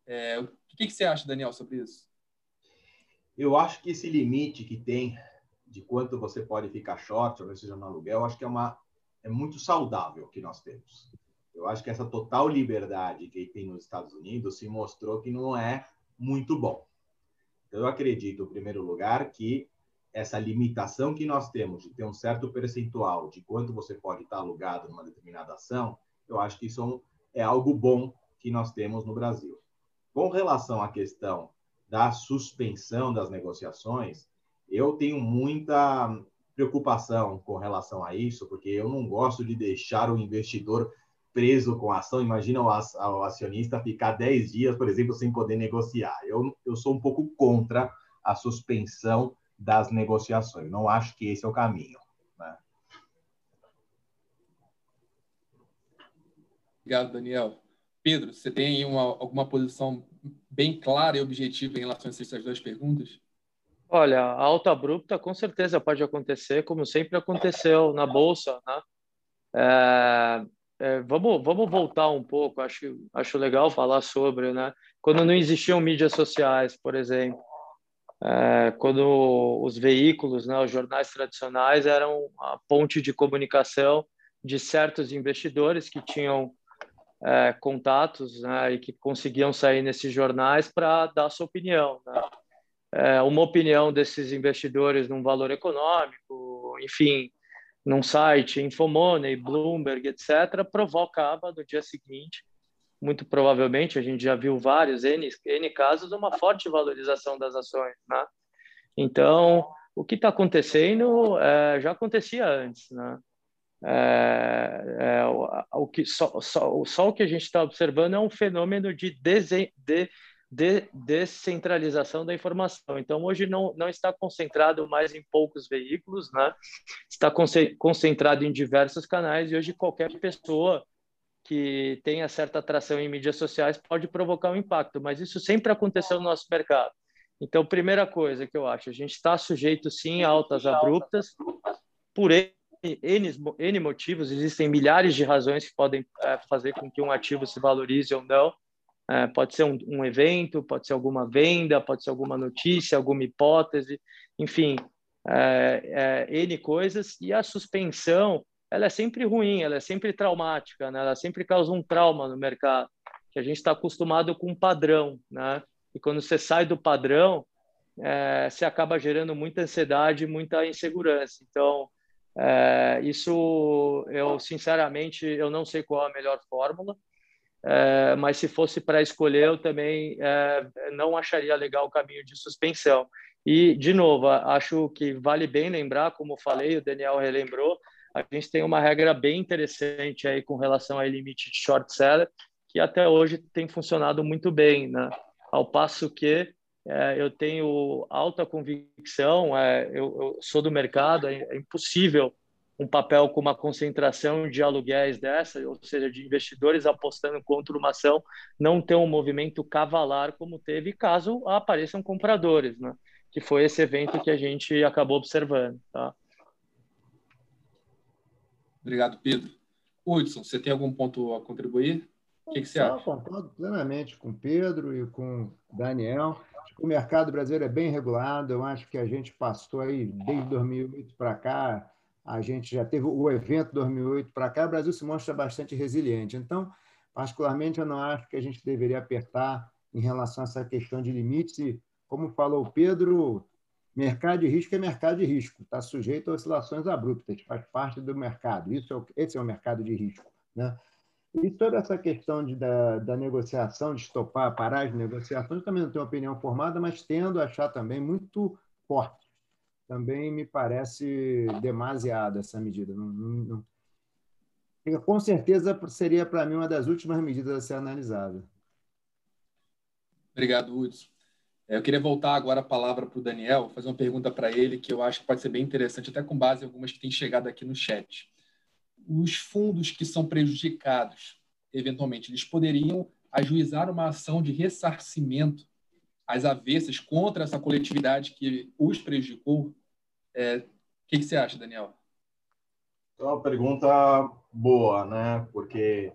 É, o que, que você acha, Daniel, sobre isso? Eu acho que esse limite que tem de quanto você pode ficar short, ou seja no aluguel, acho que é uma é muito saudável que nós temos. Eu acho que essa total liberdade que tem nos Estados Unidos se mostrou que não é muito bom. Então, eu acredito, em primeiro lugar, que essa limitação que nós temos de ter um certo percentual de quanto você pode estar alugado numa determinada ação, eu acho que isso é algo bom que nós temos no Brasil. Com relação à questão da suspensão das negociações, eu tenho muita preocupação com relação a isso, porque eu não gosto de deixar o investidor preso com a ação. Imagina o acionista ficar 10 dias, por exemplo, sem poder negociar. Eu, eu sou um pouco contra a suspensão das negociações. Não acho que esse é o caminho. Né? Obrigado, Daniel. Pedro, você tem uma, alguma posição bem clara e objetiva em relação a essas duas perguntas? Olha, alta abrupta com certeza pode acontecer, como sempre aconteceu na bolsa, né? É, é, vamos, vamos voltar um pouco. Acho, acho legal falar sobre, né? Quando não existiam mídias sociais, por exemplo, é, quando os veículos, né, os jornais tradicionais eram a ponte de comunicação de certos investidores que tinham é, contatos né, e que conseguiam sair nesses jornais para dar sua opinião. Né? é, uma opinião desses investidores num valor econômico, enfim, num site, Infomoney, Bloomberg, etc., provocava no dia seguinte, muito provavelmente, a gente já viu vários N, N casos, uma forte valorização das ações. Né? Então, o que está acontecendo é, já acontecia antes. Né? É, é, o, o, que, só, só, só o que a gente está observando é um fenômeno de, desen, de de descentralização da informação. Então, hoje não, não está concentrado mais em poucos veículos, né? está concentrado em diversos canais e hoje qualquer pessoa que tenha certa atração em mídias sociais pode provocar um impacto, mas isso sempre aconteceu no nosso mercado. Então, primeira coisa que eu acho, a gente está sujeito sim a altas abruptas por N, N motivos, existem milhares de razões que podem é, fazer com que um ativo se valorize ou não, é, pode ser um, um, evento, pode ser alguma venda, pode ser alguma notícia, alguma hipótese, enfim, é, é, N coisas. E a suspensão, ela é sempre ruim, ela é sempre traumática, né? ela sempre causa um trauma no mercado, que a gente está acostumado com um padrão. Né? E quando você sai do padrão, é, você acaba gerando muita ansiedade, muita insegurança. Então, é, isso eu sinceramente eu não sei qual é a melhor fórmula é, mas se fosse para escolher, eu também é, não acharia legal o caminho de suspensão. E, de novo, acho que vale bem lembrar, como falei, o Daniel relembrou, a gente tem uma regra bem interessante aí com relação ao limite de short seller, que até hoje tem funcionado muito bem, né? Ao passo que é, eu tenho alta convicção, é, eu, eu, sou do mercado, é, é impossível um papel com uma concentração de aluguéis dessa, ou seja, de investidores apostando contra uma ação, não ter um movimento cavalar como teve caso apareçam compradores, né? que foi esse evento que a gente acabou observando. Tá? Obrigado, Pedro. Hudson, você tem algum ponto a contribuir? O que, que você acha? concordo plenamente com Pedro e com Daniel. O mercado brasileiro é bem regulado. Eu acho que a gente passou aí desde 2008 para cá a gente já teve o evento 2008 para cá, o Brasil se mostra bastante resiliente. Então, particularmente, eu não acho que a gente deveria apertar em relação a essa questão de limites. E, como falou o Pedro, mercado de risco é mercado de risco, está sujeito a oscilações abruptas, faz parte do mercado. Isso é o, esse é o mercado de risco. Né? E toda essa questão de, da, da negociação, de estopar, parar as negociações, também não tenho opinião formada, mas tendo a achar também muito forte também me parece demasiado essa medida. Não, não, não... Com certeza seria para mim uma das últimas medidas a ser analisada. Obrigado, Hudson. É, eu queria voltar agora a palavra para o Daniel, fazer uma pergunta para ele que eu acho que pode ser bem interessante, até com base em algumas que têm chegado aqui no chat. Os fundos que são prejudicados, eventualmente, eles poderiam ajuizar uma ação de ressarcimento às avessas contra essa coletividade que os prejudicou, é, que, que você acha, Daniel? É uma pergunta boa, né? Porque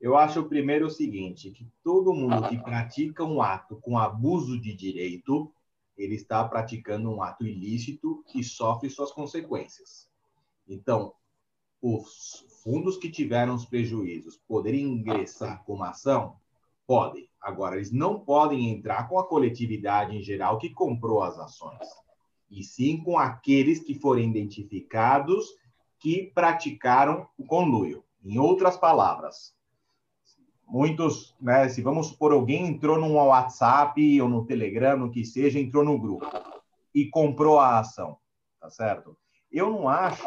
eu acho primeiro o seguinte, que todo mundo que pratica um ato com abuso de direito, ele está praticando um ato ilícito que sofre suas consequências. Então, os fundos que tiveram os prejuízos poderem ingressar com uma ação? Podem. Agora, eles não podem entrar com a coletividade em geral que comprou as ações, e sim com aqueles que forem identificados que praticaram o conluio. Em outras palavras, muitos, né, se vamos supor alguém entrou no WhatsApp ou no Telegram, no que seja, entrou no grupo e comprou a ação, tá certo? Eu não acho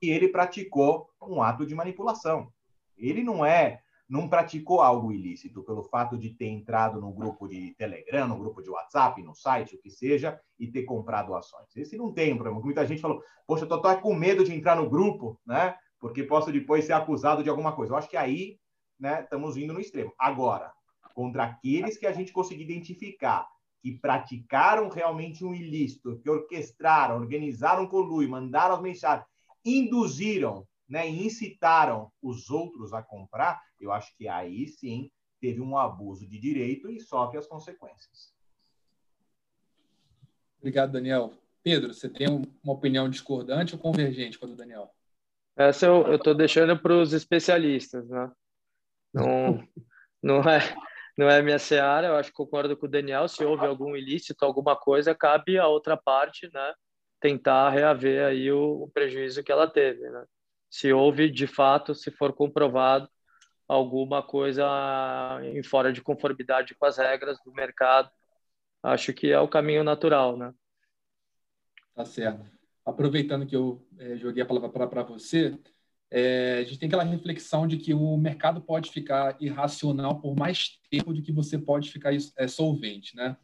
que ele praticou um ato de manipulação. Ele não é, não praticou algo ilícito pelo fato de ter entrado no grupo de Telegram, no grupo de WhatsApp, no site, o que seja, e ter comprado ações. Esse não tem problema. Muita gente falou, poxa, eu tô, tô com medo de entrar no grupo, né? Porque posso depois ser acusado de alguma coisa. Eu acho que aí, né, estamos indo no extremo. Agora, contra aqueles que a gente conseguir identificar que praticaram realmente um ilícito, que orquestraram, organizaram um colui, mandaram as mensagens, induziram né, e incitaram os outros a comprar, eu acho que aí sim teve um abuso de direito e sofre as consequências. Obrigado, Daniel. Pedro, você tem uma opinião discordante ou convergente com a do Daniel? Essa eu estou deixando para os especialistas, né? Não, não é não é minha seara, eu acho que concordo com o Daniel, se houve algum ilícito, alguma coisa, cabe a outra parte, né, tentar reaver aí o, o prejuízo que ela teve, né? Se houve, de fato, se for comprovado alguma coisa em fora de conformidade com as regras do mercado, acho que é o caminho natural, né? Tá certo. Aproveitando que eu é, joguei a palavra para você, é, a gente tem aquela reflexão de que o mercado pode ficar irracional por mais tempo do que você pode ficar é, solvente, né?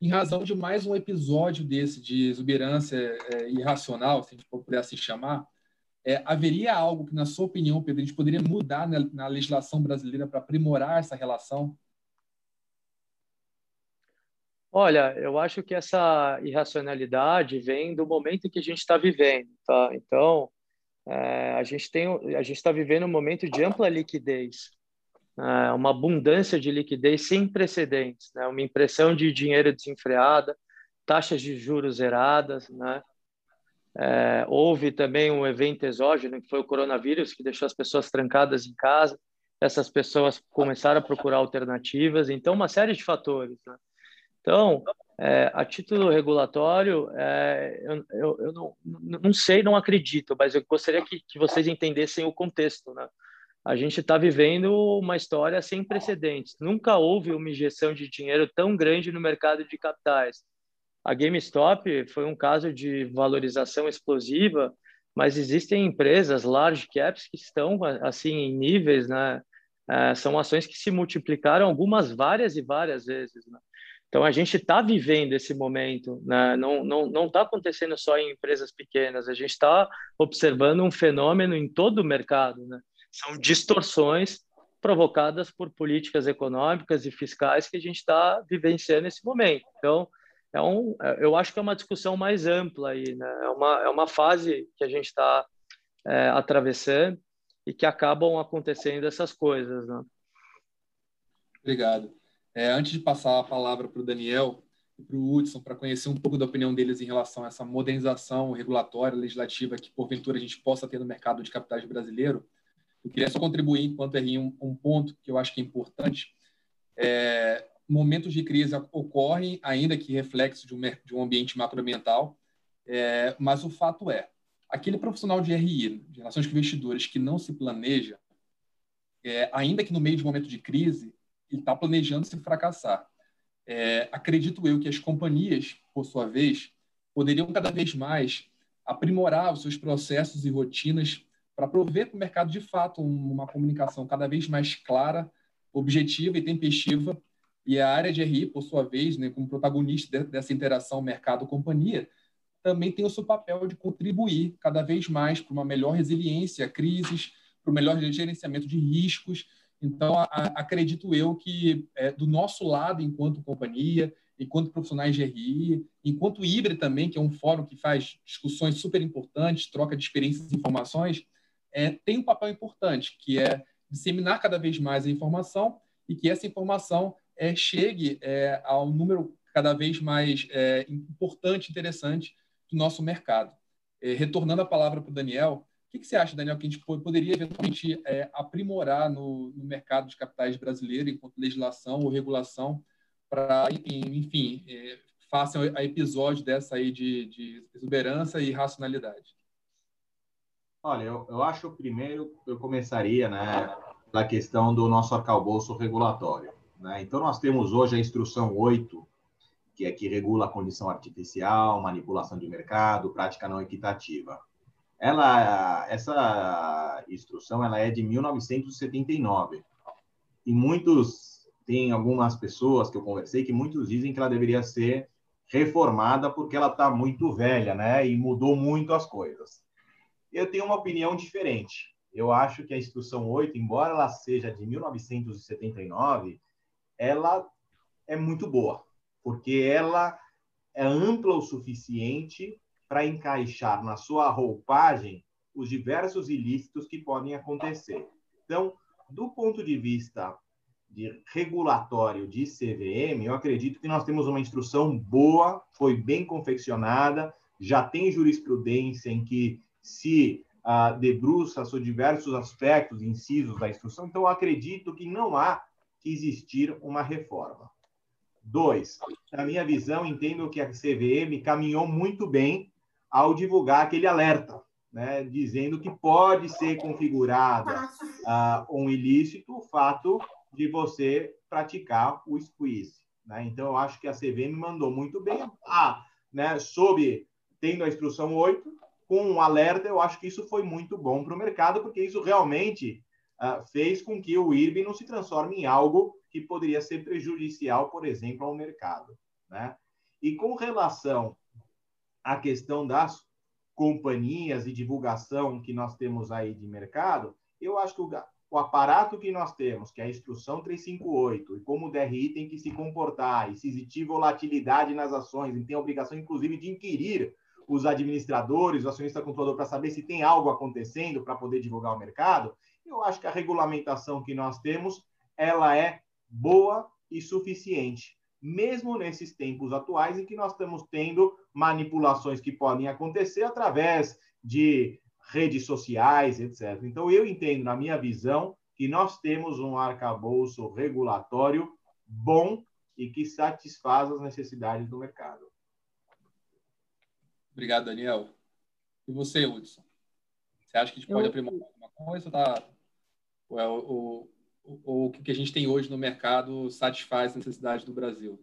Em razão de mais um episódio desse de exuberância é, irracional, se a gente puder assim chamar, é, haveria algo que, na sua opinião, Pedro, a gente poderia mudar na, na legislação brasileira para aprimorar essa relação? Olha, eu acho que essa irracionalidade vem do momento que a gente está vivendo, tá? Então, é, a gente tem, a gente está vivendo um momento de ampla liquidez, é, uma abundância de liquidez sem precedentes, né? Uma impressão de dinheiro desenfreada, taxas de juros zeradas, né? É, houve também um evento exógeno que foi o coronavírus que deixou as pessoas trancadas em casa. Essas pessoas começaram a procurar alternativas. Então, uma série de fatores. Né? Então, é, a título regulatório, é, eu, eu, eu não, não, sei, não acredito, mas eu gostaria que, que vocês entendessem o contexto. Né? A gente está vivendo uma história sem precedentes. Nunca houve uma injeção de dinheiro tão grande no mercado de capitais. A GameStop foi um caso de valorização explosiva, mas existem empresas large caps que estão assim em níveis, né? É, são ações que se multiplicaram algumas várias e várias vezes. Né? Então, a gente está vivendo esse momento, né? não está não, não tá acontecendo só em empresas pequenas, a gente está observando um fenômeno em todo o mercado. Né? São distorções provocadas por políticas econômicas e fiscais que a gente está vivenciando nesse momento. Então, é um, é, eu acho que é uma discussão mais ampla aí, né? é, uma, é uma fase que a gente está é, atravessando e que acabam acontecendo essas coisas. Né? Obrigado. É, antes de passar a palavra para o Daniel e para o Hudson, para conhecer um pouco da opinião deles em relação a essa modernização regulatória, legislativa que, porventura, a gente possa ter no mercado de capitais brasileiro, eu queria só contribuir, enquanto RI, um, um ponto que eu acho que é importante. É, momentos de crise ocorrem, ainda que reflexo de um, de um ambiente macroambiental, é, mas o fato é, aquele profissional de RI, de relações com investidores, que não se planeja, é, ainda que no meio de um momento de crise, está planejando se fracassar. É, acredito eu que as companhias, por sua vez, poderiam cada vez mais aprimorar os seus processos e rotinas para prover para o mercado, de fato, uma comunicação cada vez mais clara, objetiva e tempestiva. E a área de RI, por sua vez, né, como protagonista dessa interação mercado-companhia, também tem o seu papel de contribuir cada vez mais para uma melhor resiliência a crises, para o melhor gerenciamento de riscos Então, a, a, acredito eu que, é, do nosso lado, enquanto companhia, enquanto profissionais de RI, enquanto IBRE também, que é um fórum que faz discussões super importantes, troca de experiências e informações, é, tem um papel importante, que é disseminar cada vez mais a informação e que essa informação é, chegue é, ao número cada vez mais é, importante, interessante do nosso mercado. É, retornando a palavra para o Daniel, o que, que, você acha, Daniel, que a gente poderia eventualmente é, aprimorar no, no, mercado de capitais brasileiro, enquanto legislação ou regulação, para, enfim, é, façam a episódio dessa aí de, de exuberância e racionalidade? Olha, eu, eu acho primeiro eu começaria, né, da questão do nosso arcabouço regulatório. Né? Então, nós temos hoje a Instrução 8, que é que regula a condição artificial, manipulação de mercado, prática não equitativa. Ela, essa instrução ela é de 1979 e muitos tem algumas pessoas que eu conversei que muitos dizem que ela deveria ser reformada porque ela está muito velha, né? E mudou muito as coisas. Eu tenho uma opinião diferente. Eu acho que a instrução 8, embora ela seja de 1979, ela é muito boa, porque ela é ampla o suficiente para encaixar na sua roupagem os diversos ilícitos que podem acontecer. Então, do ponto de vista de regulatório de CVM, eu acredito que nós temos uma instrução boa, foi bem confeccionada, já tem jurisprudência em que se uh, debruça sobre diversos aspectos, incisos da instrução, então eu acredito que não há que existir uma reforma. Dois, na minha visão, entendo que a CVM caminhou muito bem ao divulgar aquele alerta, né, dizendo que pode ser configurada uh, um ilícito o fato de você praticar o squeeze. Né? Então, eu acho que a CVM mandou muito bem. Ah, né, sob, tendo a instrução 8, com um alerta, eu acho que isso foi muito bom para o mercado, porque isso realmente uh, fez com que o IRB não se transforme em algo que poderia ser prejudicial, por exemplo, ao mercado. Né? E com relação à questão das companhias e divulgação que nós temos aí de mercado, eu acho que o, o aparato que nós temos, que é a instrução 358, e como o DRI tem que se comportar, e se existir volatilidade nas ações, e tem a obrigação, inclusive, de inquirir os administradores, o acionista controlador, para saber se tem algo acontecendo para poder divulgar o mercado, eu acho que a regulamentação que nós temos, ela é boa e suficiente, mesmo nesses tempos atuais em que nós estamos tendo manipulações que podem acontecer através de redes sociais, etc. Então, eu entendo, na minha visão, que nós temos um arcabouço regulatório bom e que satisfaz as necessidades do mercado. Obrigado, Daniel. E você, Hudson? Você acha que a gente pode eu... aprimorar alguma coisa? Tá? Ou, é, ou, ou, o que a gente tem hoje no mercado satisfaz a necessidade do Brasil?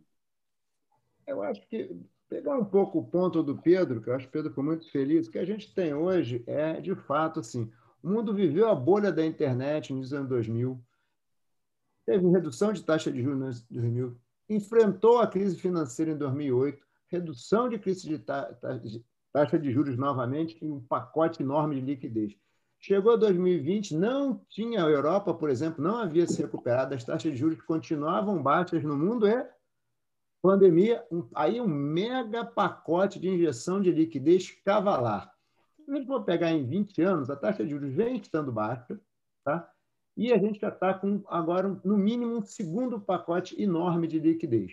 Eu acho que, pegar um pouco o ponto do Pedro, que eu acho que o Pedro foi muito feliz, o que a gente tem hoje é, de fato, assim, o mundo viveu a bolha da internet nos anos 2000, teve redução de taxa de juros em 2000, enfrentou a crise financeira em 2008, redução de crise de taxa de juros novamente e um pacote enorme de liquidez. Chegou a 2020, não tinha a Europa, por exemplo, não havia se recuperado, as taxas de juros continuavam baixas no mundo é pandemia, um, aí um mega pacote de injeção de liquidez cavalar. Se a gente for pegar em 20 anos, a taxa de juros vem estando baixa, tá? e a gente já está com agora, no mínimo, um segundo pacote enorme de liquidez.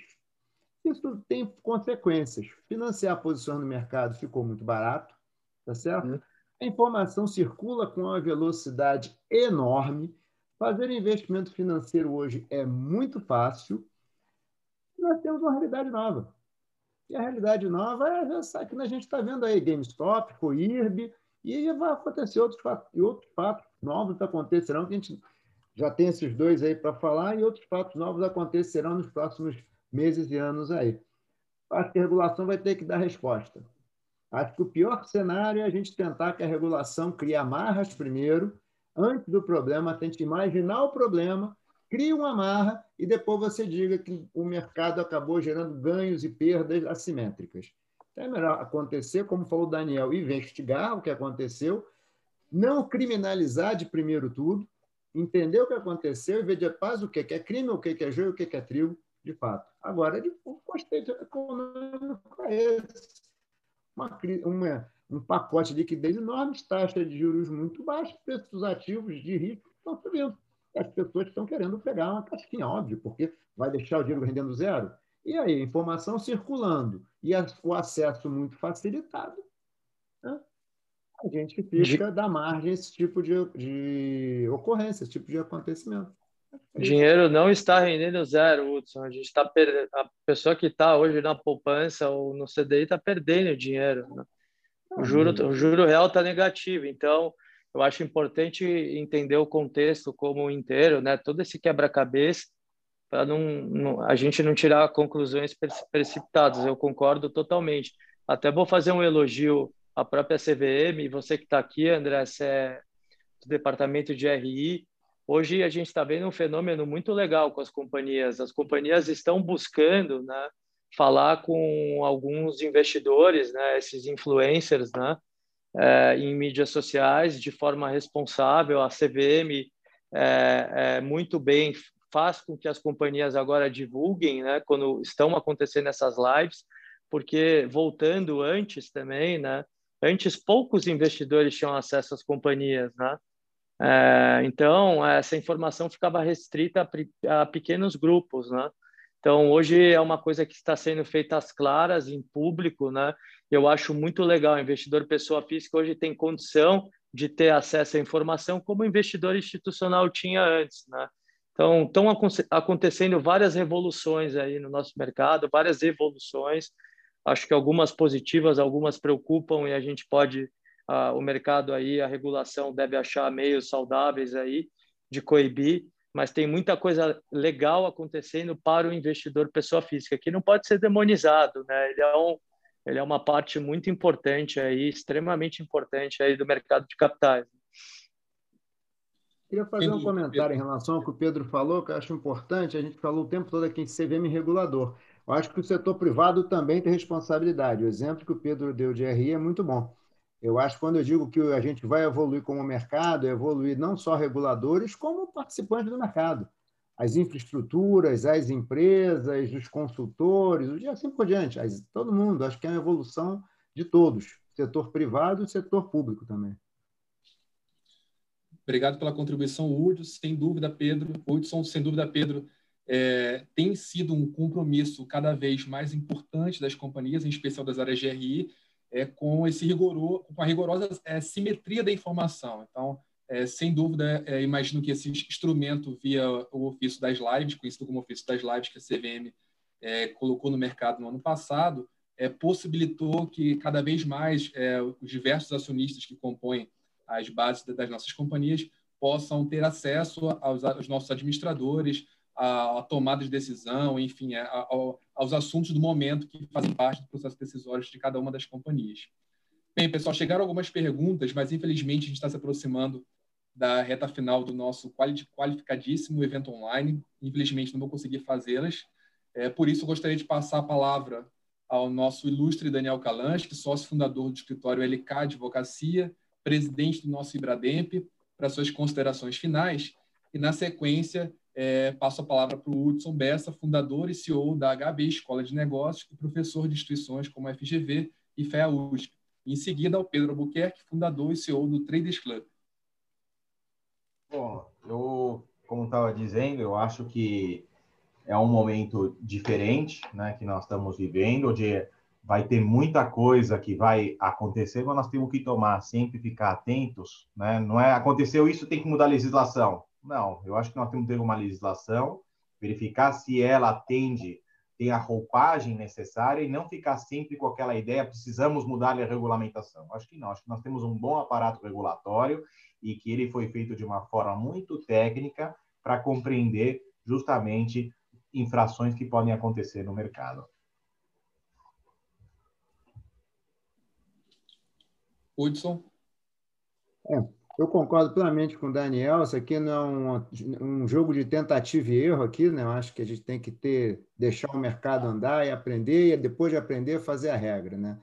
Isso tem consequências. Financiar posições no mercado ficou muito barato, tá certo? Uhum. A informação circula com uma velocidade enorme. Fazer investimento financeiro hoje é muito fácil. Nós temos uma realidade nova. E a realidade nova é essa que a gente está vendo aí, GameStop, Coirb, e vai acontecer outros fatos, e outros fatos novos acontecerão, que a gente já tem esses dois aí para falar, e outros fatos novos acontecerão nos próximos meses e anos aí. A regulação vai ter que dar resposta. Acho que o pior cenário é a gente tentar que a regulação crie amarras primeiro, antes do problema, tente imaginar o problema, crie uma amarra e depois você diga que o mercado acabou gerando ganhos e perdas assimétricas. Então é melhor acontecer, como falou o Daniel, investigar o que aconteceu, não criminalizar de primeiro tudo, entender o que aconteceu e ver de paz o que é crime, o que é joio, o que é trigo, de fato. Agora, de, o custeio econômico é esse. Uma, uma, um pacote de liquidez enorme, taxa de juros muito baixa, preços dos ativos de risco estão subindo. As pessoas estão querendo pegar uma casquinha, óbvio, porque vai deixar o dinheiro rendendo zero. E aí, informação circulando e o acesso muito facilitado, né? a gente fica da margem esse tipo de, de ocorrência, esse tipo de acontecimento. O dinheiro não está rendendo zero, Hudson. A gente está perdendo. A pessoa que está hoje na poupança ou no CDI está perdendo dinheiro. Né? O ah, juro, o juro real está negativo. Então, eu acho importante entender o contexto como inteiro, né? Todo esse quebra-cabeça para não, não, a gente não tirar conclusões precipitadas. Eu concordo totalmente. Até vou fazer um elogio à própria CVM, você que está aqui, André, você é do departamento de RI. Hoje a gente está vendo um fenômeno muito legal com as companhias. As companhias estão buscando, né, falar com alguns investidores, né, esses influencers, né, é, em mídias sociais de forma responsável. A CVM é, é muito bem faz com que as companhias agora divulguem, né, quando estão acontecendo essas lives, porque voltando antes também, né, antes poucos investidores tinham acesso às companhias, né, é, então essa informação ficava restrita a, a, pequenos grupos, né. Então hoje é uma coisa que está sendo feita às claras, em público, né. Eu acho muito legal. O investidor pessoa física hoje tem condição de ter acesso à informação como o investidor institucional tinha antes, né. Então, estão acontecendo várias revoluções aí no nosso mercado, várias evoluções. Acho que algumas positivas, algumas preocupam e a gente pode, uh, o mercado aí, a regulação deve achar meios saudáveis aí de coibir, mas tem muita coisa legal acontecendo para o investidor pessoa física, que não pode ser demonizado, né? Ele é, um, ele é uma parte muito importante aí, extremamente importante aí do mercado de capitais. Queria fazer um comentário em relação ao que o Pedro falou, que eu acho importante. A gente falou o tempo todo aqui em CVM regulador. Eu acho que o setor privado também tem responsabilidade. O exemplo que o Pedro deu de RI é muito bom. Eu acho que quando eu digo que a gente vai evoluir como mercado, é evoluir não só reguladores, como participantes do mercado. As infraestruturas, as empresas, os consultores, e assim por diante. Todo mundo. Acho que é uma evolução de todos, setor privado e setor público também. Obrigado pela contribuição, Hudson. Sem dúvida, Pedro. Hudson, sem dúvida, Pedro, é, tem sido um compromisso cada vez mais importante das companhias, em especial das áreas de RI, é, com, esse rigoroso, com a rigorosa é, simetria da informação. Então, é, sem dúvida, é, imagino que esse instrumento via o ofício das lives, conhecido como ofício das lives, que a CVM é, colocou no mercado no ano passado, é, possibilitou que cada vez mais os diversos acionistas que compõem as bases das nossas companhias possam ter acesso aos, aos nossos administradores, à, tomada de decisão, enfim, a, a, aos assuntos do momento que fazem parte do processo decisório de cada uma das companhias. Bem, pessoal, chegaram algumas perguntas, mas infelizmente a gente está se aproximando da reta final do nosso qualificadíssimo evento online. Infelizmente não vou conseguir fazê-las. É, por isso, eu gostaria de passar a palavra ao nosso ilustre Daniel Kalanski, sócio fundador do escritório LK Advocacia, presidente do nosso Ibrademp, para suas considerações finais. E, na sequência, é, passo a palavra para o Hudson Bessa, fundador e CEO da HB Escola de Negócios e professor de instituições como a FGV e FEA USP. em seguida, ao Pedro Albuquerque, fundador e CEO do Traders Club. Bom, eu, como estava dizendo, eu acho que é um momento diferente né, que nós estamos vivendo, onde vai ter muita coisa que vai acontecer, mas nós temos que tomar sempre ficar atentos, né? Não é aconteceu isso tem que mudar a legislação. Não, eu acho que nós temos que ter uma legislação, verificar se ela atende, tem a roupagem necessária e não ficar sempre com aquela ideia precisamos mudar a regulamentação. Acho que não, acho que nós temos um bom aparato regulatório e que ele foi feito de uma forma muito técnica para compreender justamente infrações que podem acontecer no mercado. Hudson? É, eu concordo plenamente com o Daniel. Isso aqui não é um, um, jogo de tentativa e erro aqui, né? Eu acho que a gente tem que ter, deixar o mercado andar e aprender, e depois de aprender, fazer a regra, né?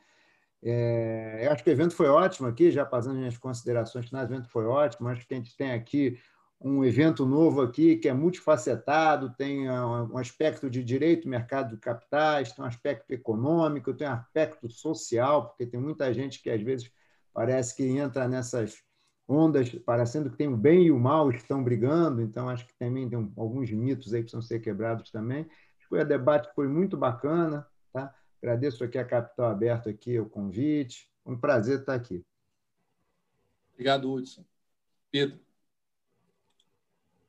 É, eu acho que o evento foi ótimo aqui, já passando as minhas considerações finais, o evento foi ótimo. Acho que a gente tem aqui um evento novo aqui que é multifacetado, tem um aspecto de direito, mercado de capitais, tem um aspecto econômico, tem um aspecto social, porque tem muita gente que às vezes parece que entra nessas ondas, parecendo que tem o bem e o mal estão brigando, então acho que também tem alguns mitos aí que precisam ser quebrados também. Foi um debate que foi muito bacana, tá? Agradeço aqui a Capital Aberto aqui o convite. Um prazer estar aqui. Obrigado, Hudson. Pedro.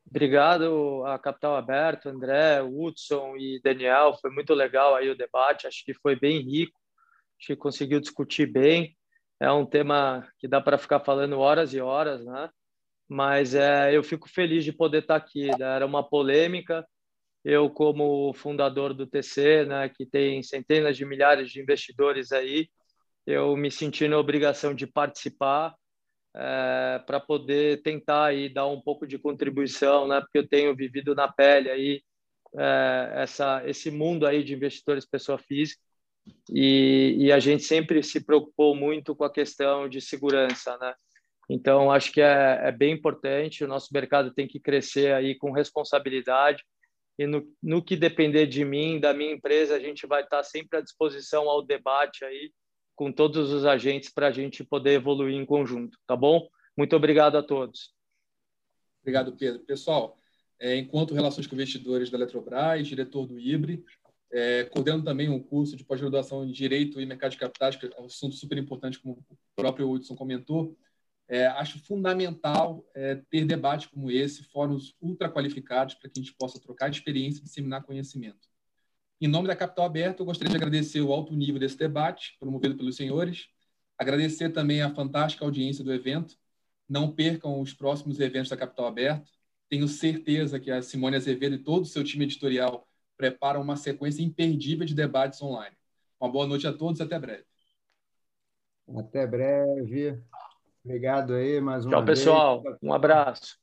Obrigado a Capital Aberto, André, Hudson e Daniel. Foi muito legal aí o debate. Acho que foi bem rico. Acho que conseguiu discutir bem. É um tema que dá para ficar falando horas e horas, né? Mas é, eu fico feliz de poder estar aqui. Né? Era uma polêmica. Eu, como fundador do TC, né, que tem centenas de milhares de investidores aí, eu me senti na obrigação de participar é, para poder tentar aí dar um pouco de contribuição, né? Porque eu tenho vivido na pele aí é, essa esse mundo aí de investidores pessoa física e, e, a gente sempre se preocupou muito com a questão de segurança, né? Então acho que é, é bem importante. O nosso mercado tem que crescer aí com responsabilidade e no, no que depender de mim, da minha empresa, a gente vai estar sempre à disposição ao debate aí com todos os agentes para a gente poder evoluir em conjunto, tá bom? Muito obrigado a todos. Obrigado, Pedro. Pessoal, é, enquanto Relações com Investidores da Eletrobras, diretor do IBRE, é, também um curso de pós-graduação em Direito e Mercado de Capitais, que é um assunto super importante, como o próprio Hudson comentou. É, acho fundamental é, ter debates como esse, fóruns ultra qualificados, para que a gente possa trocar experiência e disseminar conhecimento. Em nome da Capital Aberto, eu gostaria de agradecer o alto nível desse debate, promovido pelos senhores, agradecer também a fantástica audiência do evento. Não percam os próximos eventos da Capital Aberto. Tenho certeza que a Simone Azevedo e todo o seu time editorial preparam uma sequência imperdível de debates online. Uma boa noite a todos e até breve. Até breve. Obrigado aí mais uma Tchau, vez. pessoal. Um abraço.